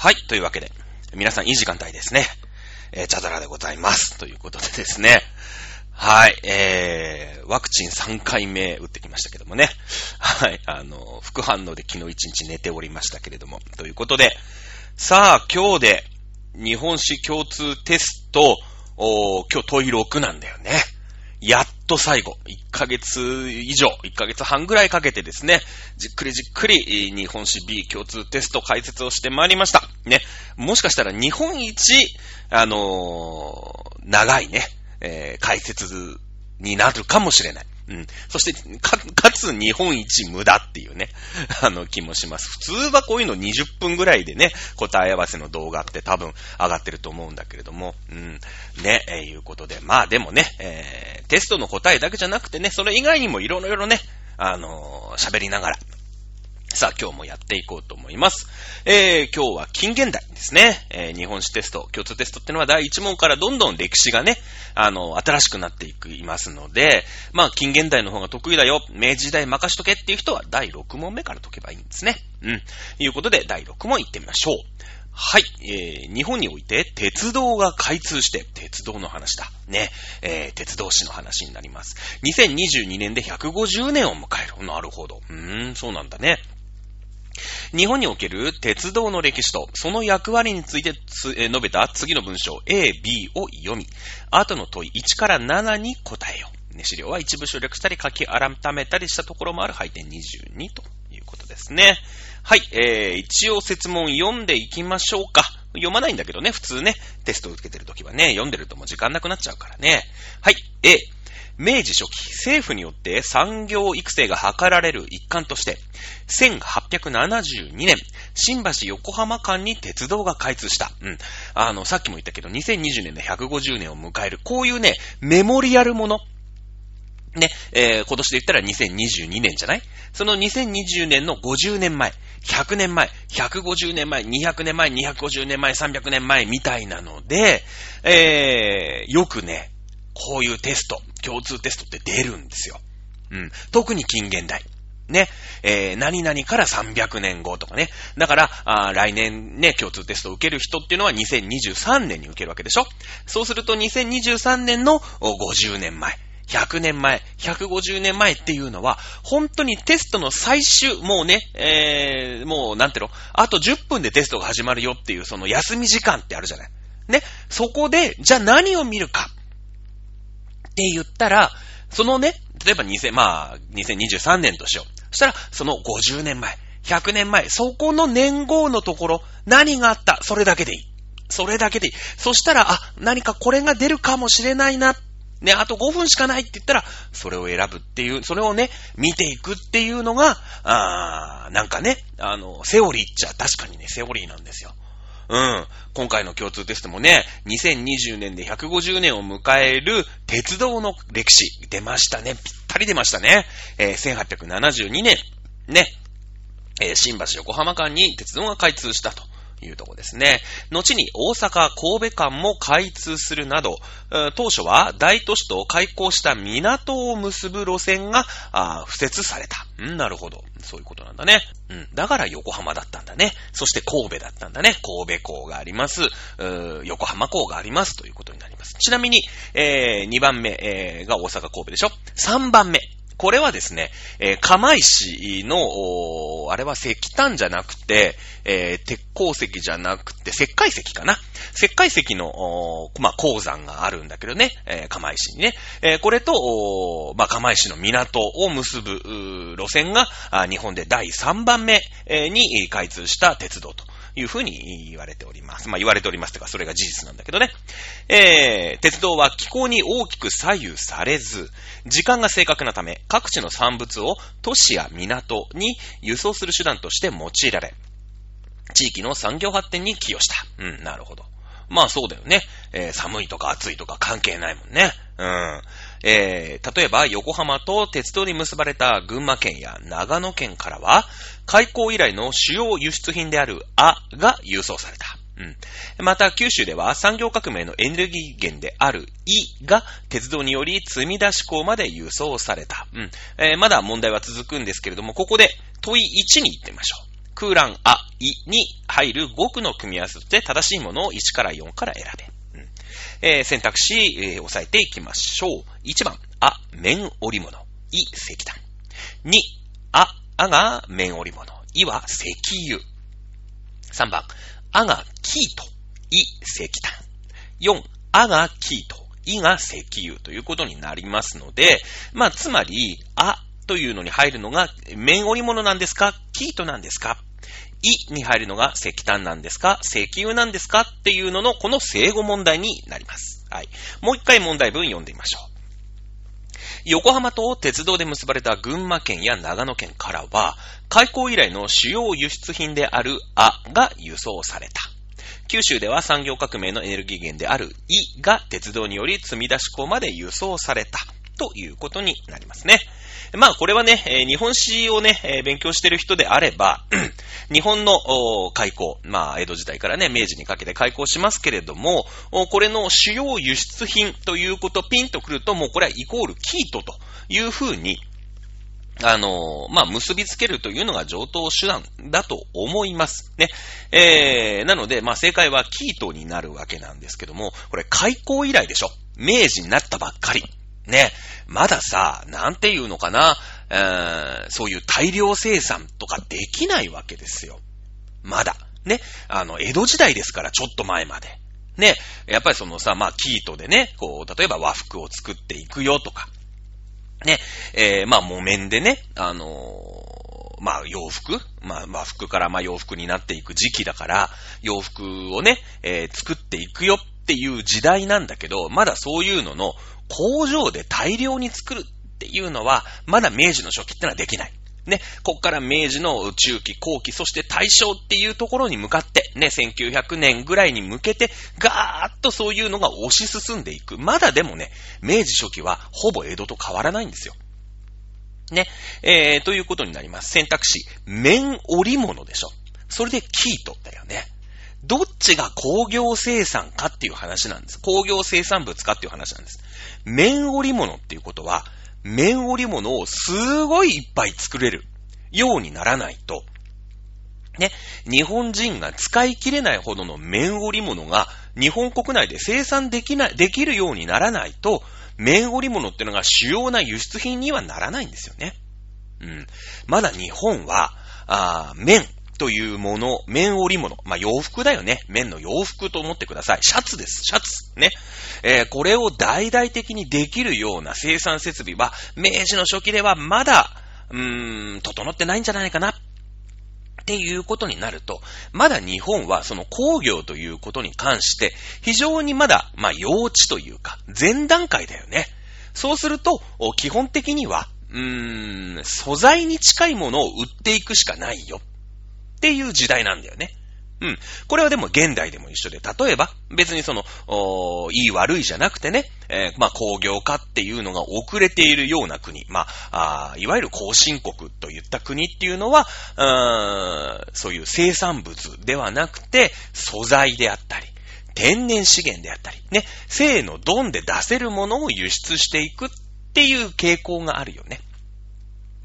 はい、というわけで、皆さんいい時間帯ですね。えー、チャドラでございます。ということでですね。はい、えー、ワクチン3回目打ってきましたけどもね。はい、あの、副反応で昨日1日寝ておりましたけれども。ということで、さあ、今日で、日本史共通テスト、お今日問い6なんだよね。やっと最後、1ヶ月以上、1ヶ月半ぐらいかけてですね、じっくりじっくり日本史 B 共通テスト解説をしてまいりました。ね。もしかしたら日本一、あのー、長いね、えー、解説になるかもしれない。うん。そして、か、かつ日本一無駄っていうね、あの気もします。普通はこういうの20分ぐらいでね、答え合わせの動画って多分上がってると思うんだけれども、うん。ね、えー、いうことで。まあでもね、えー、テストの答えだけじゃなくてね、それ以外にもいろいろね、あのー、喋りながら、さあ、今日もやっていこうと思います。えー、今日は近現代ですね。えー、日本史テスト、共通テストってのは第1問からどんどん歴史がね、あの、新しくなっていく、いますので、まあ、近現代の方が得意だよ、明治時代任しとけっていう人は第6問目から解けばいいんですね。うん。いうことで、第6問行ってみましょう。はい、えー、日本において鉄道が開通して、鉄道の話だ。ね、えー、鉄道史の話になります。2022年で150年を迎える。なるほど。うーん、そうなんだね。日本における鉄道の歴史とその役割について述べた次の文章 A、B を読み、後の問い1から7に答えよう。ね、資料は一部省略したり書き改めたりしたところもある配点22ということですね。はい、えー、一応説問読んでいきましょうか。読まないんだけどね、普通ね、テストを受けてるときはね、読んでるともう時間なくなっちゃうからね。はい、A。明治初期、政府によって産業育成が図られる一環として、1872年、新橋横浜間に鉄道が開通した。うん。あの、さっきも言ったけど、2020年で150年を迎える、こういうね、メモリアルもの。ね、えー、今年で言ったら2022年じゃない？その2020年の50年前、100年前、150年前、200年前、250年前、300年前みたいなので、えー、よくね、こういうテスト、共通テストって出るんですよ。うん。特に近現代。ね。えー、何々から300年後とかね。だから、あ来年ね、共通テストを受ける人っていうのは2023年に受けるわけでしょそうすると2023年の50年前。100年前、150年前っていうのは、本当にテストの最終、もうね、えー、もうなんていうの、あと10分でテストが始まるよっていうその休み時間ってあるじゃない。ね。そこで、じゃあ何を見るか。って言ったら、そのね、例えば2000、まあ、2023年としよう。そしたら、その50年前、100年前、そこの年号のところ、何があった？それだけでいい。それだけでいい。そしたら、あ、何かこれが出るかもしれないな。ね、あと5分しかないって言ったら、それを選ぶっていう、それをね、見ていくっていうのが、あー、なんかね、あの、セオリーっちゃ確かにね、セオリーなんですよ。うん。今回の共通テストもね、2020年で150年を迎える鉄道の歴史出ましたね。ぴったり出ましたね。えー、1872年、ね、えー、新橋横浜間に鉄道が開通したと。いうとこですね。後に大阪、神戸間も開通するなど、当初は大都市と開港した港を結ぶ路線が、敷設された。うんなるほど。そういうことなんだね。うん。だから横浜だったんだね。そして神戸だったんだね。神戸港があります。横浜港があります。ということになります。ちなみに、えー、2番目、えー、が大阪神戸でしょ ?3 番目。これはですね、えー、釜石の、あれは石炭じゃなくて、えー、鉄鉱石じゃなくて、石灰石かな石灰石の、まあ、鉱山があるんだけどね、えー、釜石にね。え、これと、まあ、釜石の港を結ぶ、路線が、日本で第3番目に開通した鉄道と。いうふうに言われております。まあ言われておりますとか、それが事実なんだけどね。えー、鉄道は気候に大きく左右されず、時間が正確なため、各地の産物を都市や港に輸送する手段として用いられ、地域の産業発展に寄与した。うん、なるほど。まあそうだよね。えー、寒いとか暑いとか関係ないもんね。うん。えー、例えば横浜と鉄道に結ばれた群馬県や長野県からは、開港以来の主要輸出品であるあが郵送された。うん。また、九州では産業革命のエネルギー源であるイが鉄道により積み出し港まで輸送された。うん。えー、まだ問題は続くんですけれども、ここで問い1に行ってみましょう。空欄あ、いに入る5句の組み合わせで正しいものを1から4から選べ。えー、選択肢、えー、押さえていきましょう。1番、あ、面織物。い、石炭。2、あ、あが面織物。いは石油。3番、あがキート。い、石炭。4、あがキート。いが石油ということになりますので、まあ、つまり、あというのに入るのが、面織物なんですか？キートなんですか？いに入るのが石炭なんですか？石油なんですか？っていうのの、この正語問題になります。はい。もう一回問題文読んでみましょう。横浜と鉄道で結ばれた群馬県や長野県からは、開港以来の主要輸出品であるあが輸送された。九州では産業革命のエネルギー源であるイが鉄道により積み出し港まで輸送されたということになりますね。まあこれはね、え日本史をね、え勉強してる人であれば、日本の開港、まあ江戸時代からね、明治にかけて開港しますけれども、これの主要輸出品ということピンとくると、もうこれはイコールキートというふうに、あのまあ、結びつけるというのが上等手段だと思います。ね。えー、なので、まあ、正解はキートになるわけなんですけども、これ開港以来でしょ明治になったばっかり。ね。まださ、なんていうのかな、えー、そういう大量生産とかできないわけですよ。まだ。ね。あの、江戸時代ですから、ちょっと前まで。ね。やっぱりそのさ、まあ、キートでね、こう、例えば和服を作っていくよとか。ね。えー、まあ、木綿でね、あのー、まあ、洋服まあ、和服からまあ、洋服になっていく時期だから、洋服をね、えー、作っていくよっていう時代なんだけど、まだそういうのの工場で大量に作るっていうのは、まだ明治の初期ってのはできない。ね、こっから明治の中期、後期、そして大正っていうところに向かって、ね、1900年ぐらいに向けて、ガーッとそういうのが推し進んでいく。まだでもね、明治初期はほぼ江戸と変わらないんですよ。ね、えー、ということになります。選択肢、面織物でしょ。それでキートだよね。どっちが工業生産かっていう話なんです。工業生産物かっていう話なんです。綿織物っていうことは、綿織物をすごいいっぱい作れるようにならないと、ね、日本人が使い切れないほどの綿織物が日本国内で生産できない、できるようにならないと、綿織物っていうのが主要な輸出品にはならないんですよね。うん。まだ日本は、あ綿、というもの、綿織物。まあ、洋服だよね。綿の洋服と思ってください。シャツです。シャツ。ね。えー、これを大々的にできるような生産設備は、明治の初期ではまだ、うーん、整ってないんじゃないかな。っていうことになると、まだ日本はその工業ということに関して、非常にまだ、まあ、幼稚というか、前段階だよね。そうすると、基本的には、うーん、素材に近いものを売っていくしかないよ。っていう時代なんだよね。うん。これはでも現代でも一緒で、例えば、別にその、おいい悪いじゃなくてね、えー、まあ工業化っていうのが遅れているような国、まあ、あいわゆる後進国といった国っていうのは、うーそういう生産物ではなくて、素材であったり、天然資源であったり、ね、性のドンで出せるものを輸出していくっていう傾向があるよね。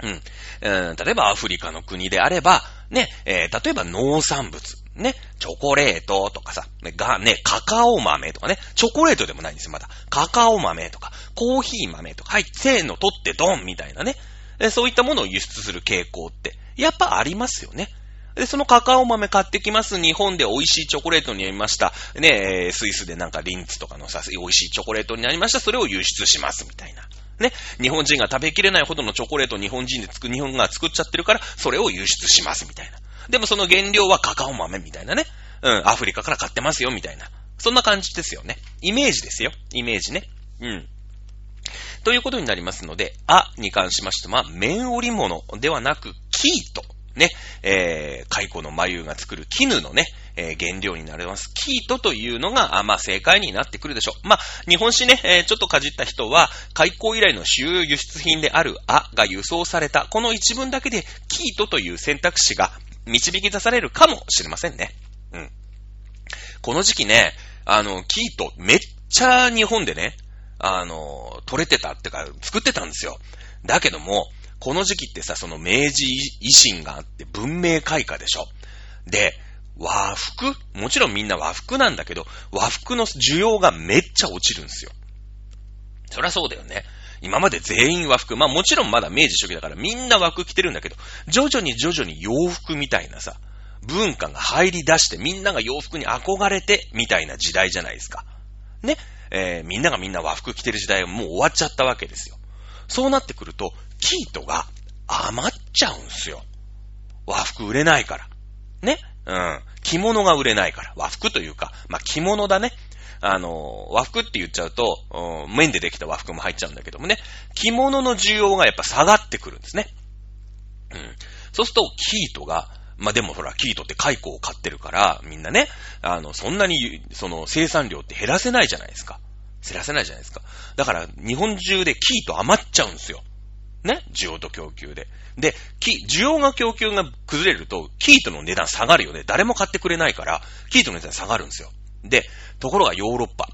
うん。例えばアフリカの国であれば、ね、えー、例えば農産物、ね、チョコレートとかさ、ね、が、ね、カカオ豆とかね、チョコレートでもないんですよ、まだ。カカオ豆とか、コーヒー豆とか、はい、せーの、取ってドンみたいなね。そういったものを輸出する傾向って、やっぱありますよね。で、そのカカオ豆買ってきます。日本で美味しいチョコレートになりました。ね、スイスでなんかリンツとかのさ、美味しいチョコレートになりました。それを輸出します、みたいな。ね、日本人が食べきれないほどのチョコレートを日本人で作、日本が作っちゃってるから、それを輸出します、みたいな。でもその原料はカカオ豆みたいなね。うん、アフリカから買ってますよ、みたいな。そんな感じですよね。イメージですよ。イメージね。うん。ということになりますので、あに関しましては、綿織物ではなく、キート。ね、えー、蚕の眉が作る絹のね、えー、原料になります。キートというのが、あまあ、正解になってくるでしょう。まあ、日本史ね、えー、ちょっとかじった人は、開港以来の主要輸出品であるあが輸送された、この一文だけで、キートという選択肢が導き出されるかもしれませんね。うん。この時期ね、あの、キート、めっちゃ日本でね、あの、取れてたってか、作ってたんですよ。だけども、この時期ってさ、その明治維新があって文明開化でしょ。で、和服？もちろんみんな和服なんだけど、和服の需要がめっちゃ落ちるんですよ。そりゃそうだよね。今まで全員和服。まあもちろんまだ明治初期だからみんな和服着てるんだけど、徐々に徐々に洋服みたいなさ、文化が入り出してみんなが洋服に憧れてみたいな時代じゃないですか。ね？えー、みんながみんな和服着てる時代はもう終わっちゃったわけですよ。そうなってくると、キートが余っちゃうんすよ。和服売れないから。ね？うん。着物が売れないから。和服というか、まあ、着物だね。あの、和服って言っちゃうと、うん、綿でできた和服も入っちゃうんだけどもね。着物の需要がやっぱ下がってくるんですね。うん。そうすると、キートが、まあ、でもほら、キートって蚕を買ってるから、みんなね、あの、そんなに、その、生産量って減らせないじゃないですか。減らせないじゃないですか。だから、日本中でキート余っちゃうんですよ。ね需要と供給で。で、需要が供給が崩れると、キートの値段下がるよね。誰も買ってくれないから、キートの値段下がるんですよ。で、ところがヨーロッパ。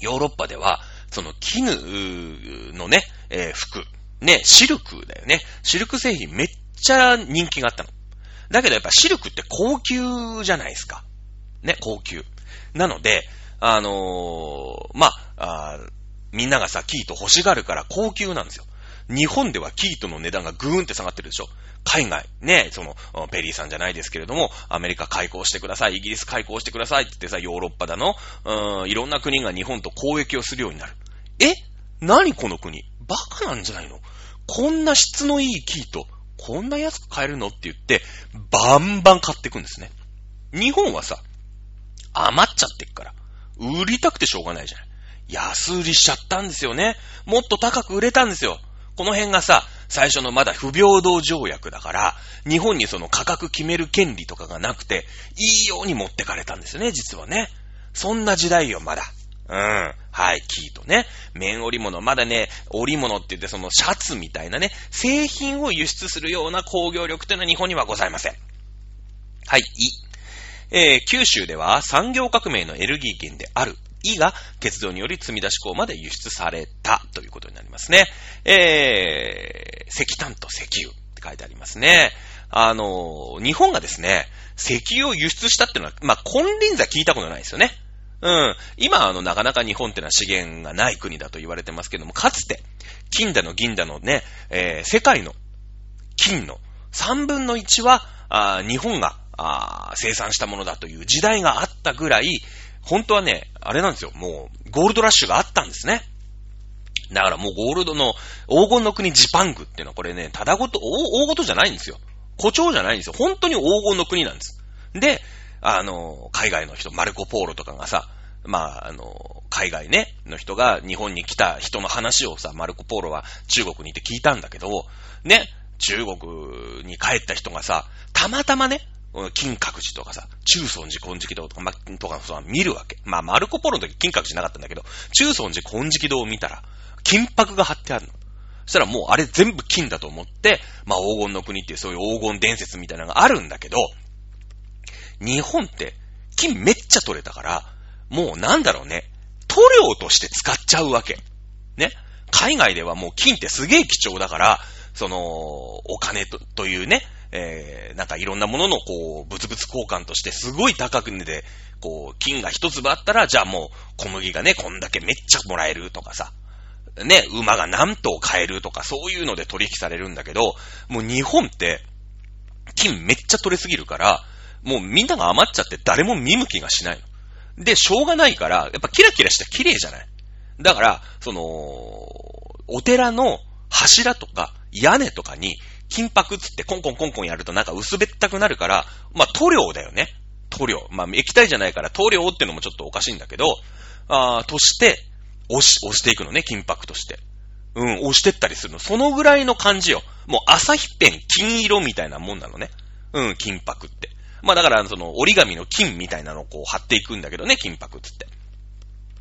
ヨーロッパでは、その絹のね、えー、服。ね、シルクだよね。シルク製品めっちゃ人気があったの。だけどやっぱシルクって高級じゃないですか。ね、高級。なので、あのー、まあ、みんながさ、キート欲しがるから高級なんですよ。日本ではキートの値段がぐーんって下がってるでしょ。海外、ね、その、ペリーさんじゃないですけれども、アメリカ開港してください、イギリス開港してくださいって言ってさ、ヨーロッパだの、うーん、いろんな国が日本と交易をするようになる。え？何この国？バカなんじゃないの？こんな質のいいキート、こんな安く買えるのって言って、バンバン買っていくんですね。日本はさ、余っちゃってっから、売りたくてしょうがないじゃない。安売りしちゃったんですよね。もっと高く売れたんですよ。この辺がさ、最初のまだ不平等条約だから、日本にその価格決める権利とかがなくて、いいように持ってかれたんですよね、実はね。そんな時代よ、まだ。うん。はい、キーとね。綿織物、まだね、織物って言ってそのシャツみたいなね、製品を輸出するような工業力というのは日本にはございません。はい、い。えー、九州では産業革命のエネルギー源であるイが鉄道により積み出し港まで輸出されたということになりますね。えー、石炭と石油って書いてありますね。あの、日本がですね、石油を輸出したっていうのは、まあ、金輪際聞いたことないですよね。うん。今、あの、なかなか日本ってのは資源がない国だと言われてますけども、かつて、金だの銀だのね、えー、世界の金の3分の1は、あ日本があ生産したものだという時代があったぐらい、本当はね、あれなんですよ。もう、ゴールドラッシュがあったんですね。だからもうゴールドの黄金の国ジパングっていうのはこれね、ただごと、大ごとじゃないんですよ。誇張じゃないんですよ。本当に黄金の国なんです。で、あの、海外の人、マルコ・ポーロとかがさ、まあ、あの、海外ね、の人が日本に来た人の話をさ、マルコ・ポーロは中国にいて聞いたんだけど、ね、中国に帰った人がさ、たまたまね、金閣寺とかさ、中尊寺金色堂とか、ま、とかさ、見るわけ。まあ、マルコポロの時金閣寺なかったんだけど、中尊寺金色堂を見たら、金箔が貼ってあるの。そしたらもうあれ全部金だと思って、まあ、黄金の国っていうそういう黄金伝説みたいなのがあるんだけど、日本って金めっちゃ取れたから、もうなんだろうね、塗料として使っちゃうわけ。ね。海外ではもう金ってすげえ貴重だから、その、お金とというね、えー、なんかいろんなもののこう、物々交換としてすごい高く値で、こう、金が一粒あったら、じゃあもう小麦がね、こんだけめっちゃもらえるとかさ、ね、馬が何頭買えるとか、そういうので取引されるんだけど、もう日本って、金めっちゃ取れすぎるから、もうみんなが余っちゃって誰も見向きがしないの。で、しょうがないから、やっぱキラキラした綺麗じゃない。だから、その、お寺の柱とか屋根とかに金箔つってコンコンコンコンやるとなんか薄べったくなるから、まあ塗料だよね。塗料。まあ液体じゃないから塗料ってのもちょっとおかしいんだけど、あとして、押し、押していくのね、金箔として。うん、押してったりするの。そのぐらいの感じよ。もう朝日ペン金色みたいなもんなのね。うん、金箔って。まあだから、その折り紙の金みたいなのをこう貼っていくんだけどね、金箔つって。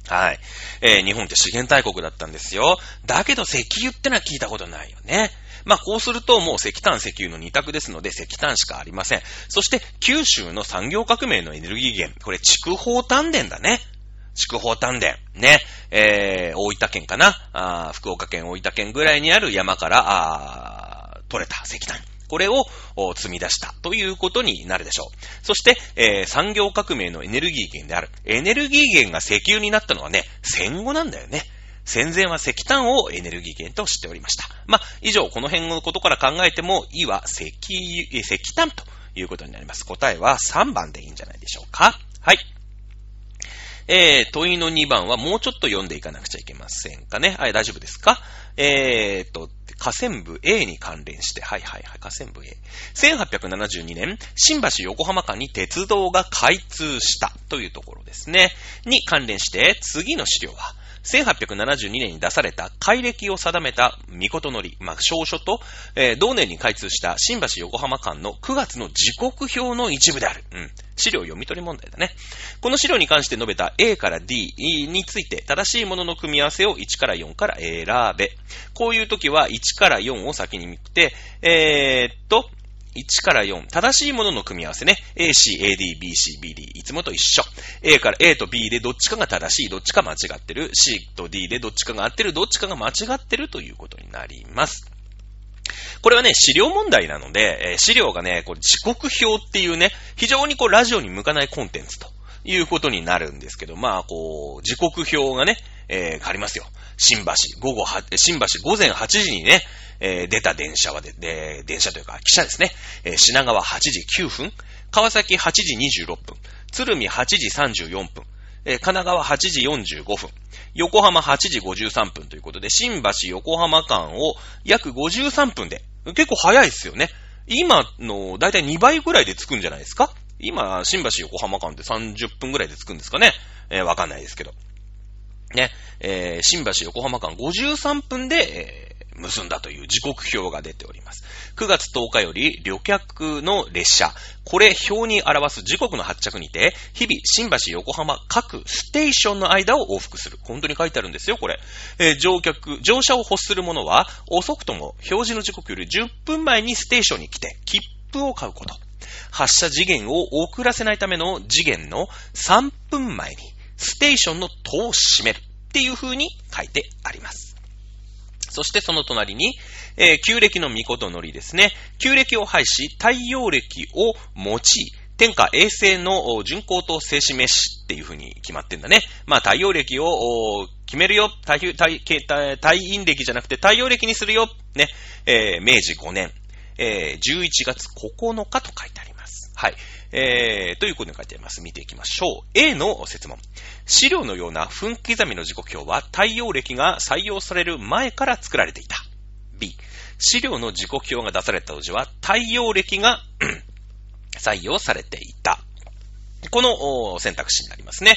はい。えー、日本って資源大国だったんですよ。だけど石油ってのは聞いたことないよね。まあ、こうするともう石炭、石油の二択ですので、石炭しかありません。そして、九州の産業革命のエネルギー源。これ、筑豊丹田だね。筑豊丹田。ね。えー、大分県かなあ福岡県、大分県ぐらいにある山から、あ取れた石炭。これを積み出したということになるでしょう。そして、えー、産業革命のエネルギー源である。エネルギー源が石油になったのはね、戦後なんだよね。戦前は石炭をエネルギー源としておりました。まあ、以上、この辺のことから考えても、いは石油、石炭ということになります。答えは3番でいいんじゃないでしょうか。はい。えー、問いの2番はもうちょっと読んでいかなくちゃいけませんかね。はい、大丈夫ですか？えーと、河川部 A に関連して、はいはいはい、河川部 A。1872年、新橋横浜間に鉄道が開通したというところですね。に関連して、次の資料は、1872年に出された改暦を定めた見事のり、まあ、証書と、えー、同年に開通した新橋横浜間の9月の時刻表の一部である。うん。資料読み取り問題だね。この資料に関して述べた A から D について正しいものの組み合わせを1から4から選べ。こういう時は1から4を先に見て、えー、っと、1から4、正しいものの組み合わせね。A, C, A, D, B, C, B, D、いつもと一緒。A から A と B でどっちかが正しい、どっちか間違ってる。C と D でどっちかが合ってる、どっちかが間違ってるということになります。これはね、資料問題なので、えー、資料がね、これ時刻表っていうね、非常にこうラジオに向かないコンテンツということになるんですけど、まあ、こう、時刻表がね、えー、ありますよ。新橋、午後は、新橋午前8時にね、えー、出た電車はで、で、電車というか、汽車ですね。えー、品川8時9分、川崎8時26分、鶴見8時34分、え、神奈川8時45分、横浜8時53分ということで、新橋横浜間を約53分で、結構早いですよね。今のだいたい2倍ぐらいで着くんじゃないですか？今、新橋横浜間って30分ぐらいで着くんですかね？えー、わかんないですけど。ね、えー、新橋横浜間53分で、え結んだという時刻表が出ております。9月10日より旅客の列車、これ表に表す時刻の発着にて、日々新橋横浜各ステーションの間を往復する。本当に書いてあるんですよ、これ。えー、乗客、乗車を欲する者は、遅くとも表示の時刻より10分前にステーションに来て、切符を買うこと。発車次元を遅らせないための次元の3分前に、ステーションの戸を閉めるっていう風に書いてあります。そしてその隣に、えー、旧暦の御事のりですね。旧暦を廃し、太陽暦を用い、天下衛星の巡行と静止飯っていう風に決まってんだね。まあ、太陽暦を決めるよ。太太太太陰暦じゃなくて太陽暦にするよ。ね。えー、明治5年、えー、11月9日と書いてあります。はい。えー、ということに書いてあります。見ていきましょう。A の説問。資料のような分刻みの時刻表は太陽暦が採用される前から作られていた。B、資料の時刻表が出された当時は太陽暦が 採用されていた。この選択肢になりますね。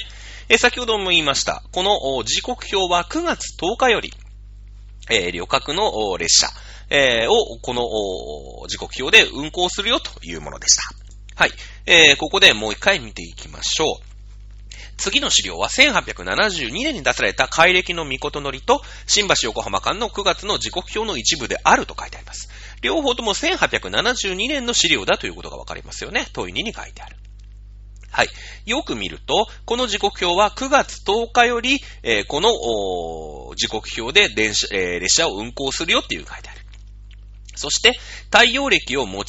え先ほども言いました。この時刻表は9月10日より、えー、旅客の列車、えー、をこの時刻表で運行するよというものでした。はい。えー、ここでもう一回見ていきましょう。次の資料は1872年に出された改暦の御事のりと新橋横浜間の9月の時刻表の一部であると書いてあります。両方とも1872年の資料だということがわかりますよね。問い2に書いてある。はい。よく見ると、この時刻表は9月10日より、えー、この時刻表で電車、えー、列車を運行するよっていう書いてある。そして、太陽暦を用い、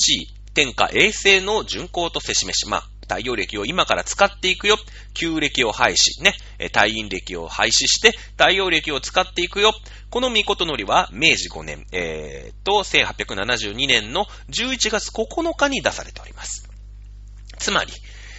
天下衛星の巡行とせしめし、まあ、太陽暦を今から使っていくよ。旧暦を廃止、ね。太陰暦を廃止して、太陽暦を使っていくよ。この見事のりは、明治5年、えー、と、1872年の11月9日に出されております。つまり、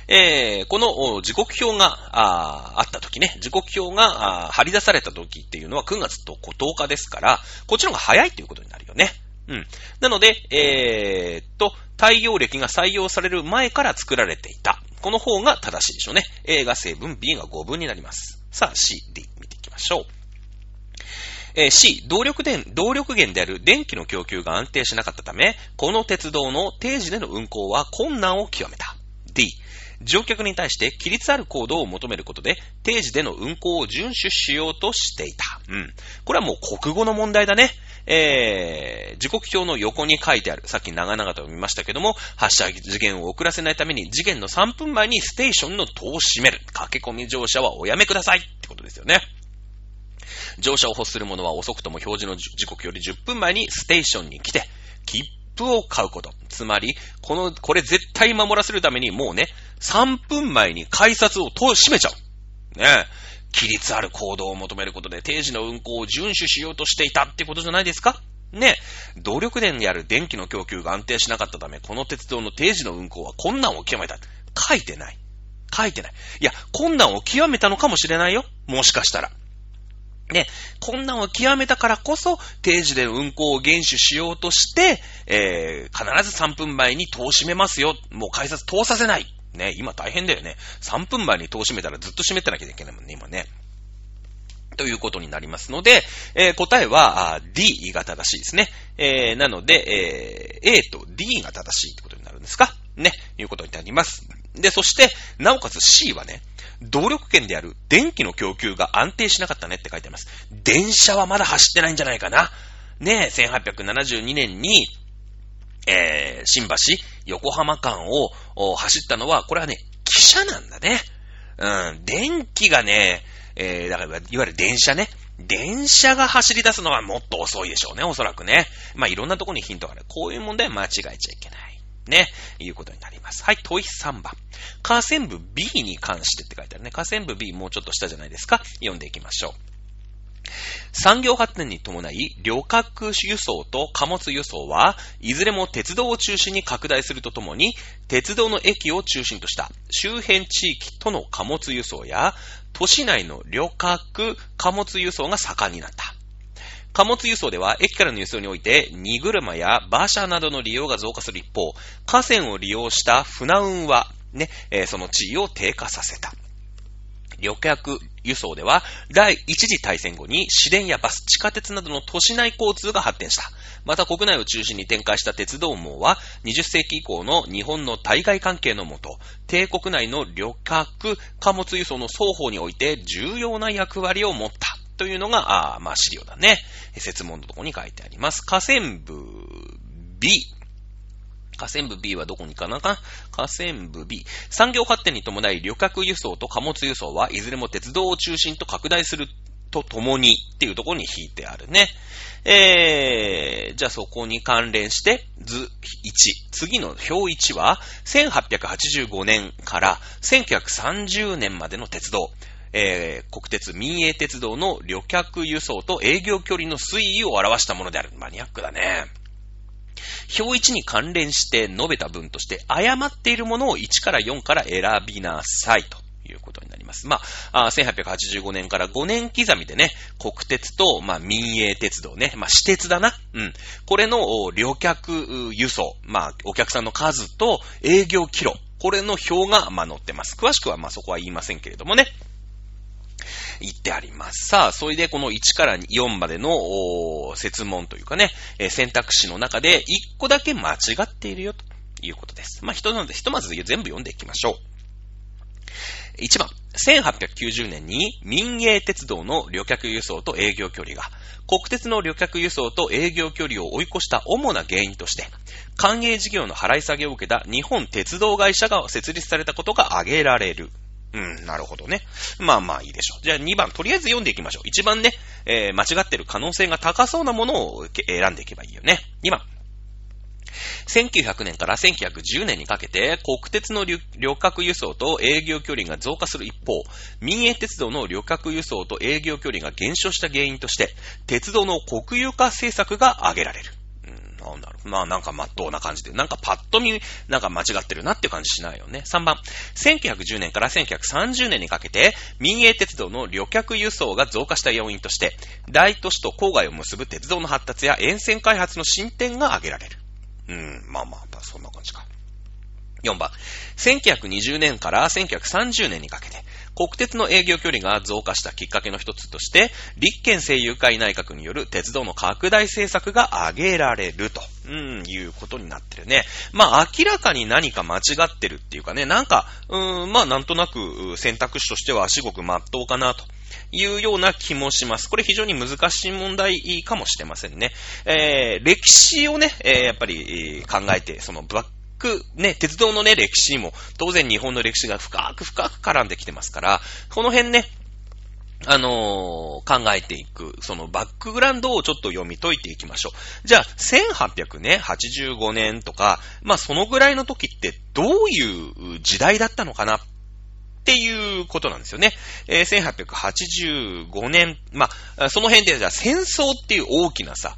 えー、この時刻表がああった時ね、時刻表が張り出された時っていうのは9月と10日ですから、こっちの方が早いということになるよね。うん。なので、えー、っと、太陽暦が採用される前から作られていた。この方が正しいでしょうね。A が成分、B が5分になります。さあ、C、D 見ていきましょう。えー、C、動力電、動力源である電気の供給が安定しなかったため、この鉄道の定時での運行は困難を極めた。D、乗客に対して規律ある行動を求めることで、定時での運行を遵守しようとしていた。うん。これはもう国語の問題だね。えー、時刻表の横に書いてある。さっき長々と見ましたけども、発射次元を遅らせないために、次元の3分前にステーションの戸を閉める。駆け込み乗車はおやめくださいってことですよね。乗車を欲する者は遅くとも表示の時刻より10分前にステーションに来て、切プを買うこと。つまり、この、これ絶対守らせるためにもうね、3分前に改札を閉めちゃう。ねえ規律ある行動を求めることで定時の運行を遵守しようとしていたってことじゃないですか？ね。動力電である電気の供給が安定しなかったため、この鉄道の定時の運行は困難を極めた。書いてない。書いてない。いや、困難を極めたのかもしれないよ。もしかしたら。ね、困難を極めたからこそ、定時で運行を厳守しようとして、えー、必ず3分前に戸を閉めますよ。もう改札通させない。ね、今大変だよね。3分前に戸を閉めたらずっと閉めてなきゃいけないもんね、今ね。ということになりますので、えー、答えは D が正しいですね。えー、なので、えー、A と D が正しいってことになるんですか？ね、いうことになります。で、そして、なおかつ C はね、動力圏である電気の供給が安定しなかったねって書いてあります。電車はまだ走ってないんじゃないかな。ね、1872年に、えー、新橋、横浜間を走ったのは、これはね、汽車なんだね。うん、電気がね、えー、だから、いわゆる電車ね。電車が走り出すのはもっと遅いでしょうね、おそらくね。まあ、いろんなとこにヒントがある。こういう問題は間違えちゃいけない。ね、いうことになります。はい、問い3番。河川部 B に関してって書いてあるね。河川部 B もうちょっと下じゃないですか。読んでいきましょう。産業発展に伴い、旅客輸送と貨物輸送はいずれも鉄道を中心に拡大するとともに、鉄道の駅を中心とした周辺地域との貨物輸送や、都市内の旅客貨物輸送が盛んになった。貨物輸送では、駅からの輸送において、荷車や馬車などの利用が増加する一方、河川を利用した船運は、ね、その地位を低下させた。旅客輸送では、第一次大戦後に市電やバス、地下鉄などの都市内交通が発展した。また国内を中心に展開した鉄道網は、20世紀以降の日本の対外関係のもと、帝国内の旅客、貨物輸送の双方において重要な役割を持った。というのが、あまあ、資料だね。説問のところに書いてあります。河川部 B。河川部 B はどこにかなか河川部 B。産業発展に伴い旅客輸送と貨物輸送はいずれも鉄道を中心と拡大するとともにっていうところに引いてあるね。えー、じゃあそこに関連して図1。次の表1は1885年から1930年までの鉄道。えー、国鉄民営鉄道の旅客輸送と営業距離の推移を表したものである。マニアックだね。表1に関連して述べた文として、誤っているものを1から4から選びなさいということになります。まあ、1885年から5年刻みでね、国鉄と、まあ、民営鉄道ね、まあ、私鉄だな。うん。これの旅客輸送、まあ、お客さんの数と営業キロ、これの表が、まあ、載ってます。詳しくは、まあ、そこは言いませんけれどもね。言ってあります。さあ、それでこの1から4までの説問というかね、え選択肢の中で1個だけ間違っているよということです。まあ、ひとひとまず全部読んでいきましょう。1番、1890年に民営鉄道の旅客輸送と営業距離が、国鉄の旅客輸送と営業距離を追い越した主な原因として、官営事業の払い下げを受けた日本鉄道会社が設立されたことが挙げられる。うん、なるほどね。まあまあいいでしょう。じゃあ2番、とりあえず読んでいきましょう。一番ね、えー、間違ってる可能性が高そうなものを選んでいけばいいよね。2番。1900年から1910年にかけて、国鉄の旅客輸送と営業距離が増加する一方、民営鉄道の旅客輸送と営業距離が減少した原因として、鉄道の国有化政策が挙げられる。なんだろう。まあなんか真っ当な感じで、なんかパッと見、なんか間違ってるなって感じしないよね。3番、1910年から1930年にかけて、民営鉄道の旅客輸送が増加した要因として、大都市と郊外を結ぶ鉄道の発達や沿線開発の進展が挙げられる。うん、まあまあ、そんな感じか。4番、1920年から1930年にかけて、国鉄の営業距離が増加したきっかけの一つとして、立憲政友会内閣による鉄道の拡大政策が挙げられると、うん、いうことになってるね。まあ、明らかに何か間違ってるっていうかね、なんか、うん、まあ、なんとなく選択肢としては至極真っ当かなと。いうような気もします。これ非常に難しい問題かもしれませんね。えー、歴史をね、えー、やっぱり考えて、そのバッく、ね、鉄道のね、歴史も、当然日本の歴史が深く深く絡んできてますから、この辺ね、あのー考えていく、そのバックグラウンドをちょっと読み解いていきましょう。じゃあ、1800ね、85年とか、まあそのぐらいの時ってどういう時代だったのかな？っていうことなんですよね。えー、1885年、まあ、その辺でじゃあ戦争っていう大きなさ、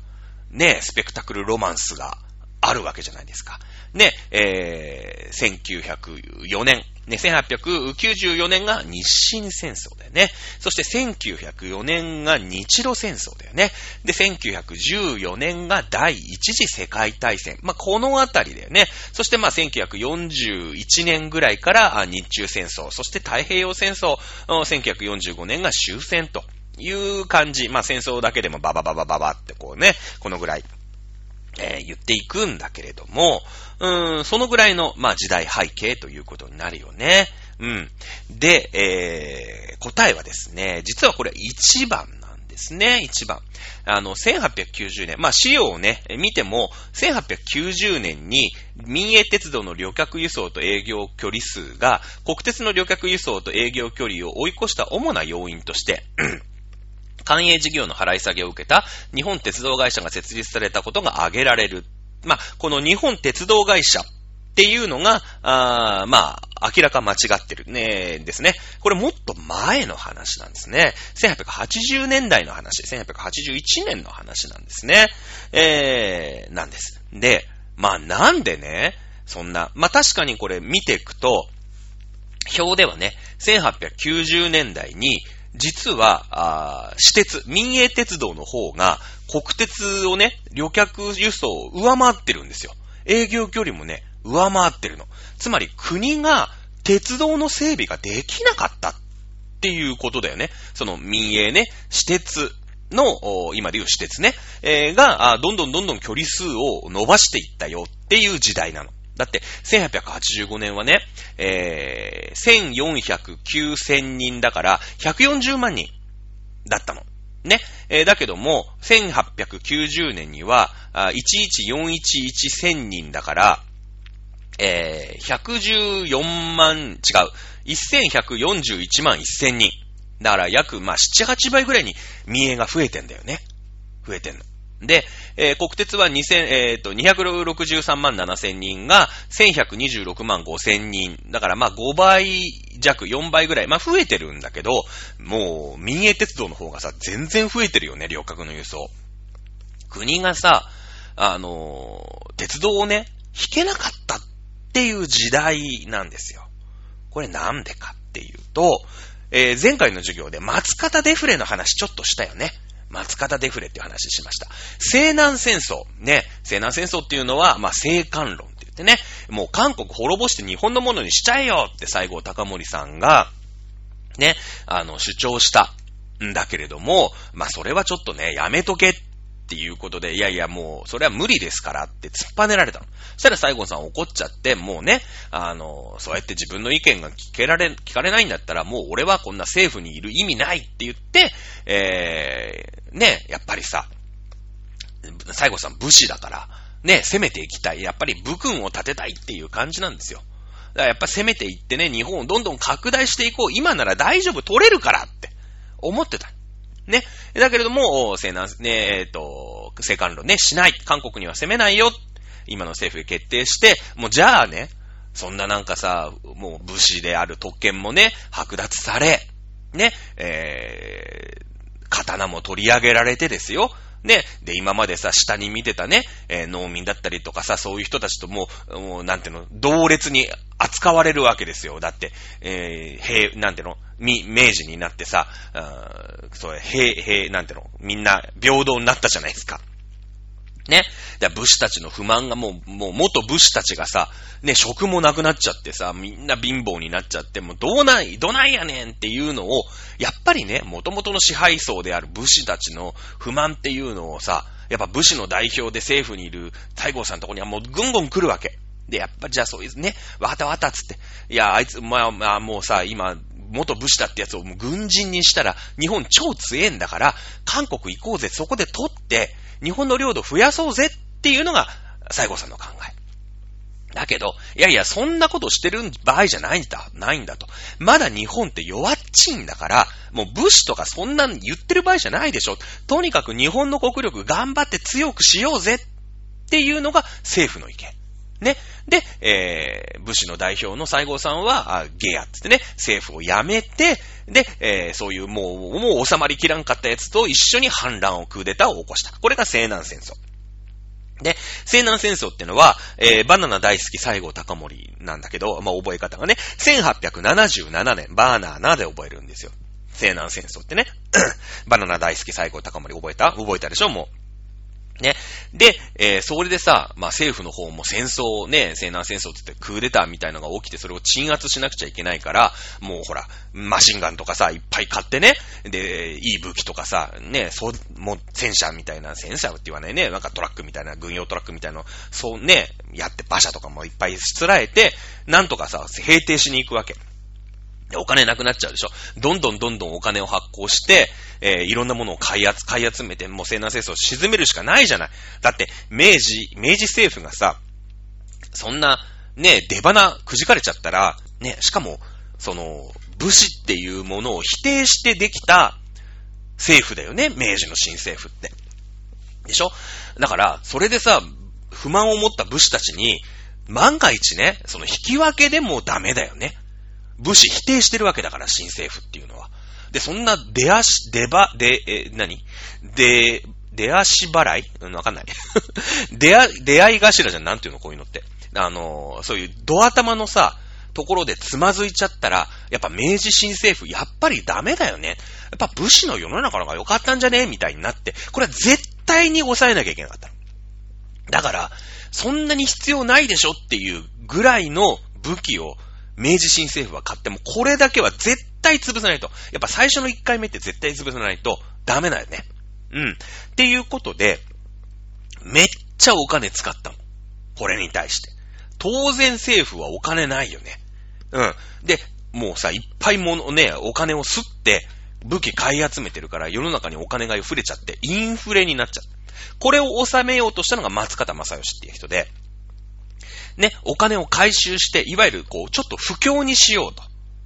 ね、スペクタクルロマンスがあるわけじゃないですか。ね、えー、1904年、ね、1894年が日清戦争だよね。そして1904年が日露戦争だよね。で、1914年が第一次世界大戦。まあ、このあたりだよね。そしてま、1941年ぐらいから日中戦争、そして太平洋戦争、1945年が終戦という感じ。まあ、戦争だけでもババババババってこうね、このぐらいえー、言っていくんだけれども、うん、そのぐらいの、まあ、時代背景ということになるよね。うん。で、えー、答えはですね、実はこれ1番なんですね、1番。あの、1890年、まあ、資料をね、見ても、1890年に民営鉄道の旅客輸送と営業距離数が、国鉄の旅客輸送と営業距離を追い越した主な要因として、官営事業の払い下げを受けた日本鉄道会社が設立されたことが挙げられる。まあ、この日本鉄道会社っていうのが、あまあ、明らか間違ってるね、ですね。これもっと前の話なんですね。1880年代の話、1881年の話なんですね。えー、なんです。で、まあなんでね、そんな、まあ確かにこれ見ていくと、表ではね、1890年代に実は、あ私鉄、民営鉄道の方が国鉄をね、旅客輸送を上回ってるんですよ。営業距離もね、上回ってるの。つまり国が鉄道の整備ができなかったっていうことだよね。その民営ね、私鉄の、今でいう私鉄ね、えー、が、どんどんどんどん距離数を伸ばしていったよっていう時代なの。だって、1885年はね、えー、1409000人だから、140万人だったの。ね。えー、だけども、1890年には、114111000人だから、えー、114万、違う、1141万1000人。だから約、まあ、7、8倍ぐらいに民営が増えてんだよね。増えてんの。で、えー、国鉄は2000、えっ、ー、と、263万7千人が1126万5千人。だからまあ5倍弱、4倍ぐらい。まあ増えてるんだけど、もう民営鉄道の方がさ、全然増えてるよね、旅客の輸送。国がさ、あのー、鉄道をね、引けなかったっていう時代なんですよ。これなんでかっていうと、え、前回の授業で松方デフレの話ちょっとしたよね。松方デフレっていう話しました。西南戦争。ね。西南戦争っていうのは、まあ、西韓論って言ってね、もう韓国滅ぼして日本のものにしちゃえよって西郷隆盛さんが、ね、あの、主張したんだけれども、まあ、それはちょっとね、やめとけっっていうことで、いやいやもう、それは無理ですからって突っぱねられたの。そしたら西郷さん怒っちゃって、もうね、あの、そうやって自分の意見が聞けられ、聞かれないんだったら、もう俺はこんな政府にいる意味ないって言って、えー、ね、やっぱりさ、西郷さん武士だから、ね、攻めていきたい。やっぱり武軍を立てたいっていう感じなんですよ。だからやっぱ攻めていってね、日本をどんどん拡大していこう。今なら大丈夫、取れるからって思ってた。ね。だけれども、西南、ね、えっ、ー、と、西韓論ね、しない。韓国には攻めないよ。今の政府で決定して、もうじゃあね、そんななんかさ、もう武士である特権もね、剥奪され、ね、えー、刀も取り上げられてですよ。ね、で、今までさ、下に見てたね、えー、農民だったりとかさ、そういう人たちともう、もう、なんていうの、同列に扱われるわけですよ。だって、えー、平、なんていうの、み、明治になってさ、あそう、平、平、なんていうの、みんな平等になったじゃないですか。ね。で、武士たちの不満がもう、もう元武士たちがさ、ね、職もなくなっちゃってさ、みんな貧乏になっちゃって、もうどうない、どないやねんっていうのを、やっぱりね、元々の支配層である武士たちの不満っていうのをさ、やっぱ武士の代表で政府にいる西郷さんのとこにはもうぐんぐん来るわけ。で、やっぱじゃあそういうね、わたわたっつって。いや、あいつ、まあまあもうさ、今、元武士だってやつをもう軍人にしたら、日本超強えんだから、韓国行こうぜ、そこで取って、日本の領土増やそうぜっていうのが、西郷さんの考え。だけど、いやいや、そんなことしてる場合じゃないんだ、ないんだと。まだ日本って弱っちいんだから、もう武士とかそんなん言ってる場合じゃないでしょ。とにかく日本の国力頑張って強くしようぜっていうのが政府の意見。ね。で、えー、武士の代表の西郷さんは、あゲアってね、政府を辞めて、で、えー、そういうもう、もう収まりきらんかったやつと一緒に反乱をクーデターを起こした。これが西南戦争。で、西南戦争ってのは、えー、バナナ大好き西郷隆盛なんだけど、まあ、覚え方がね、1877年、バーナーナで覚えるんですよ。西南戦争ってね。バナナ大好き西郷隆盛覚えた？覚えたでしょ？もう。ね。で、えー、それでさ、まあ、政府の方も戦争ね、西南戦争って言ってクーデターみたいのが起きて、それを鎮圧しなくちゃいけないから、もうほら、マシンガンとかさ、いっぱい買ってね、で、いい武器とかさ、ね、そう、もう戦車みたいな、戦車って言わないね、なんかトラックみたいな、軍用トラックみたいなの、そうね、やって馬車とかもいっぱいしつらえて、なんとかさ、平定しに行くわけ。お金なくなっちゃうでしょ。どんどんどんどんお金を発行して、えー、いろんなものを買い集、買い集めて、もう西南戦争を沈めるしかないじゃない。だって、明治、明治政府がさ、そんな、ね、出花くじかれちゃったら、ね、しかも、その、武士っていうものを否定してできた政府だよね、明治の新政府って。でしょ？だから、それでさ、不満を持った武士たちに、万が一ね、その引き分けでもダメだよね。武士否定してるわけだから、新政府っていうのは。で、そんな出足、出ば、で、え、何？で、出足払い？うん、わかんない。出会、出会い頭じゃん、なんていうの、こういうのって。あの、そういうド頭のさ、ところでつまずいちゃったら、やっぱ明治新政府、やっぱりダメだよね。やっぱ武士の世の中の方が良かったんじゃね？みたいになって、これは絶対に抑えなきゃいけなかった。だから、そんなに必要ないでしょっていうぐらいの武器を明治新政府は買っても、これだけは絶対潰さないと。やっぱ最初の1回目って絶対潰さないとダメだよね。うん。っていうことで、めっちゃお金使ったの。これに対して。当然政府はお金ないよね。うん。で、もうさ、いっぱいものね、お金を吸って、武器買い集めてるから世の中にお金が溢れちゃって、インフレになっちゃった。これを収めようとしたのが松方正義っていう人で、ね、お金を回収して、いわゆる、こう、ちょっと不況にしようと。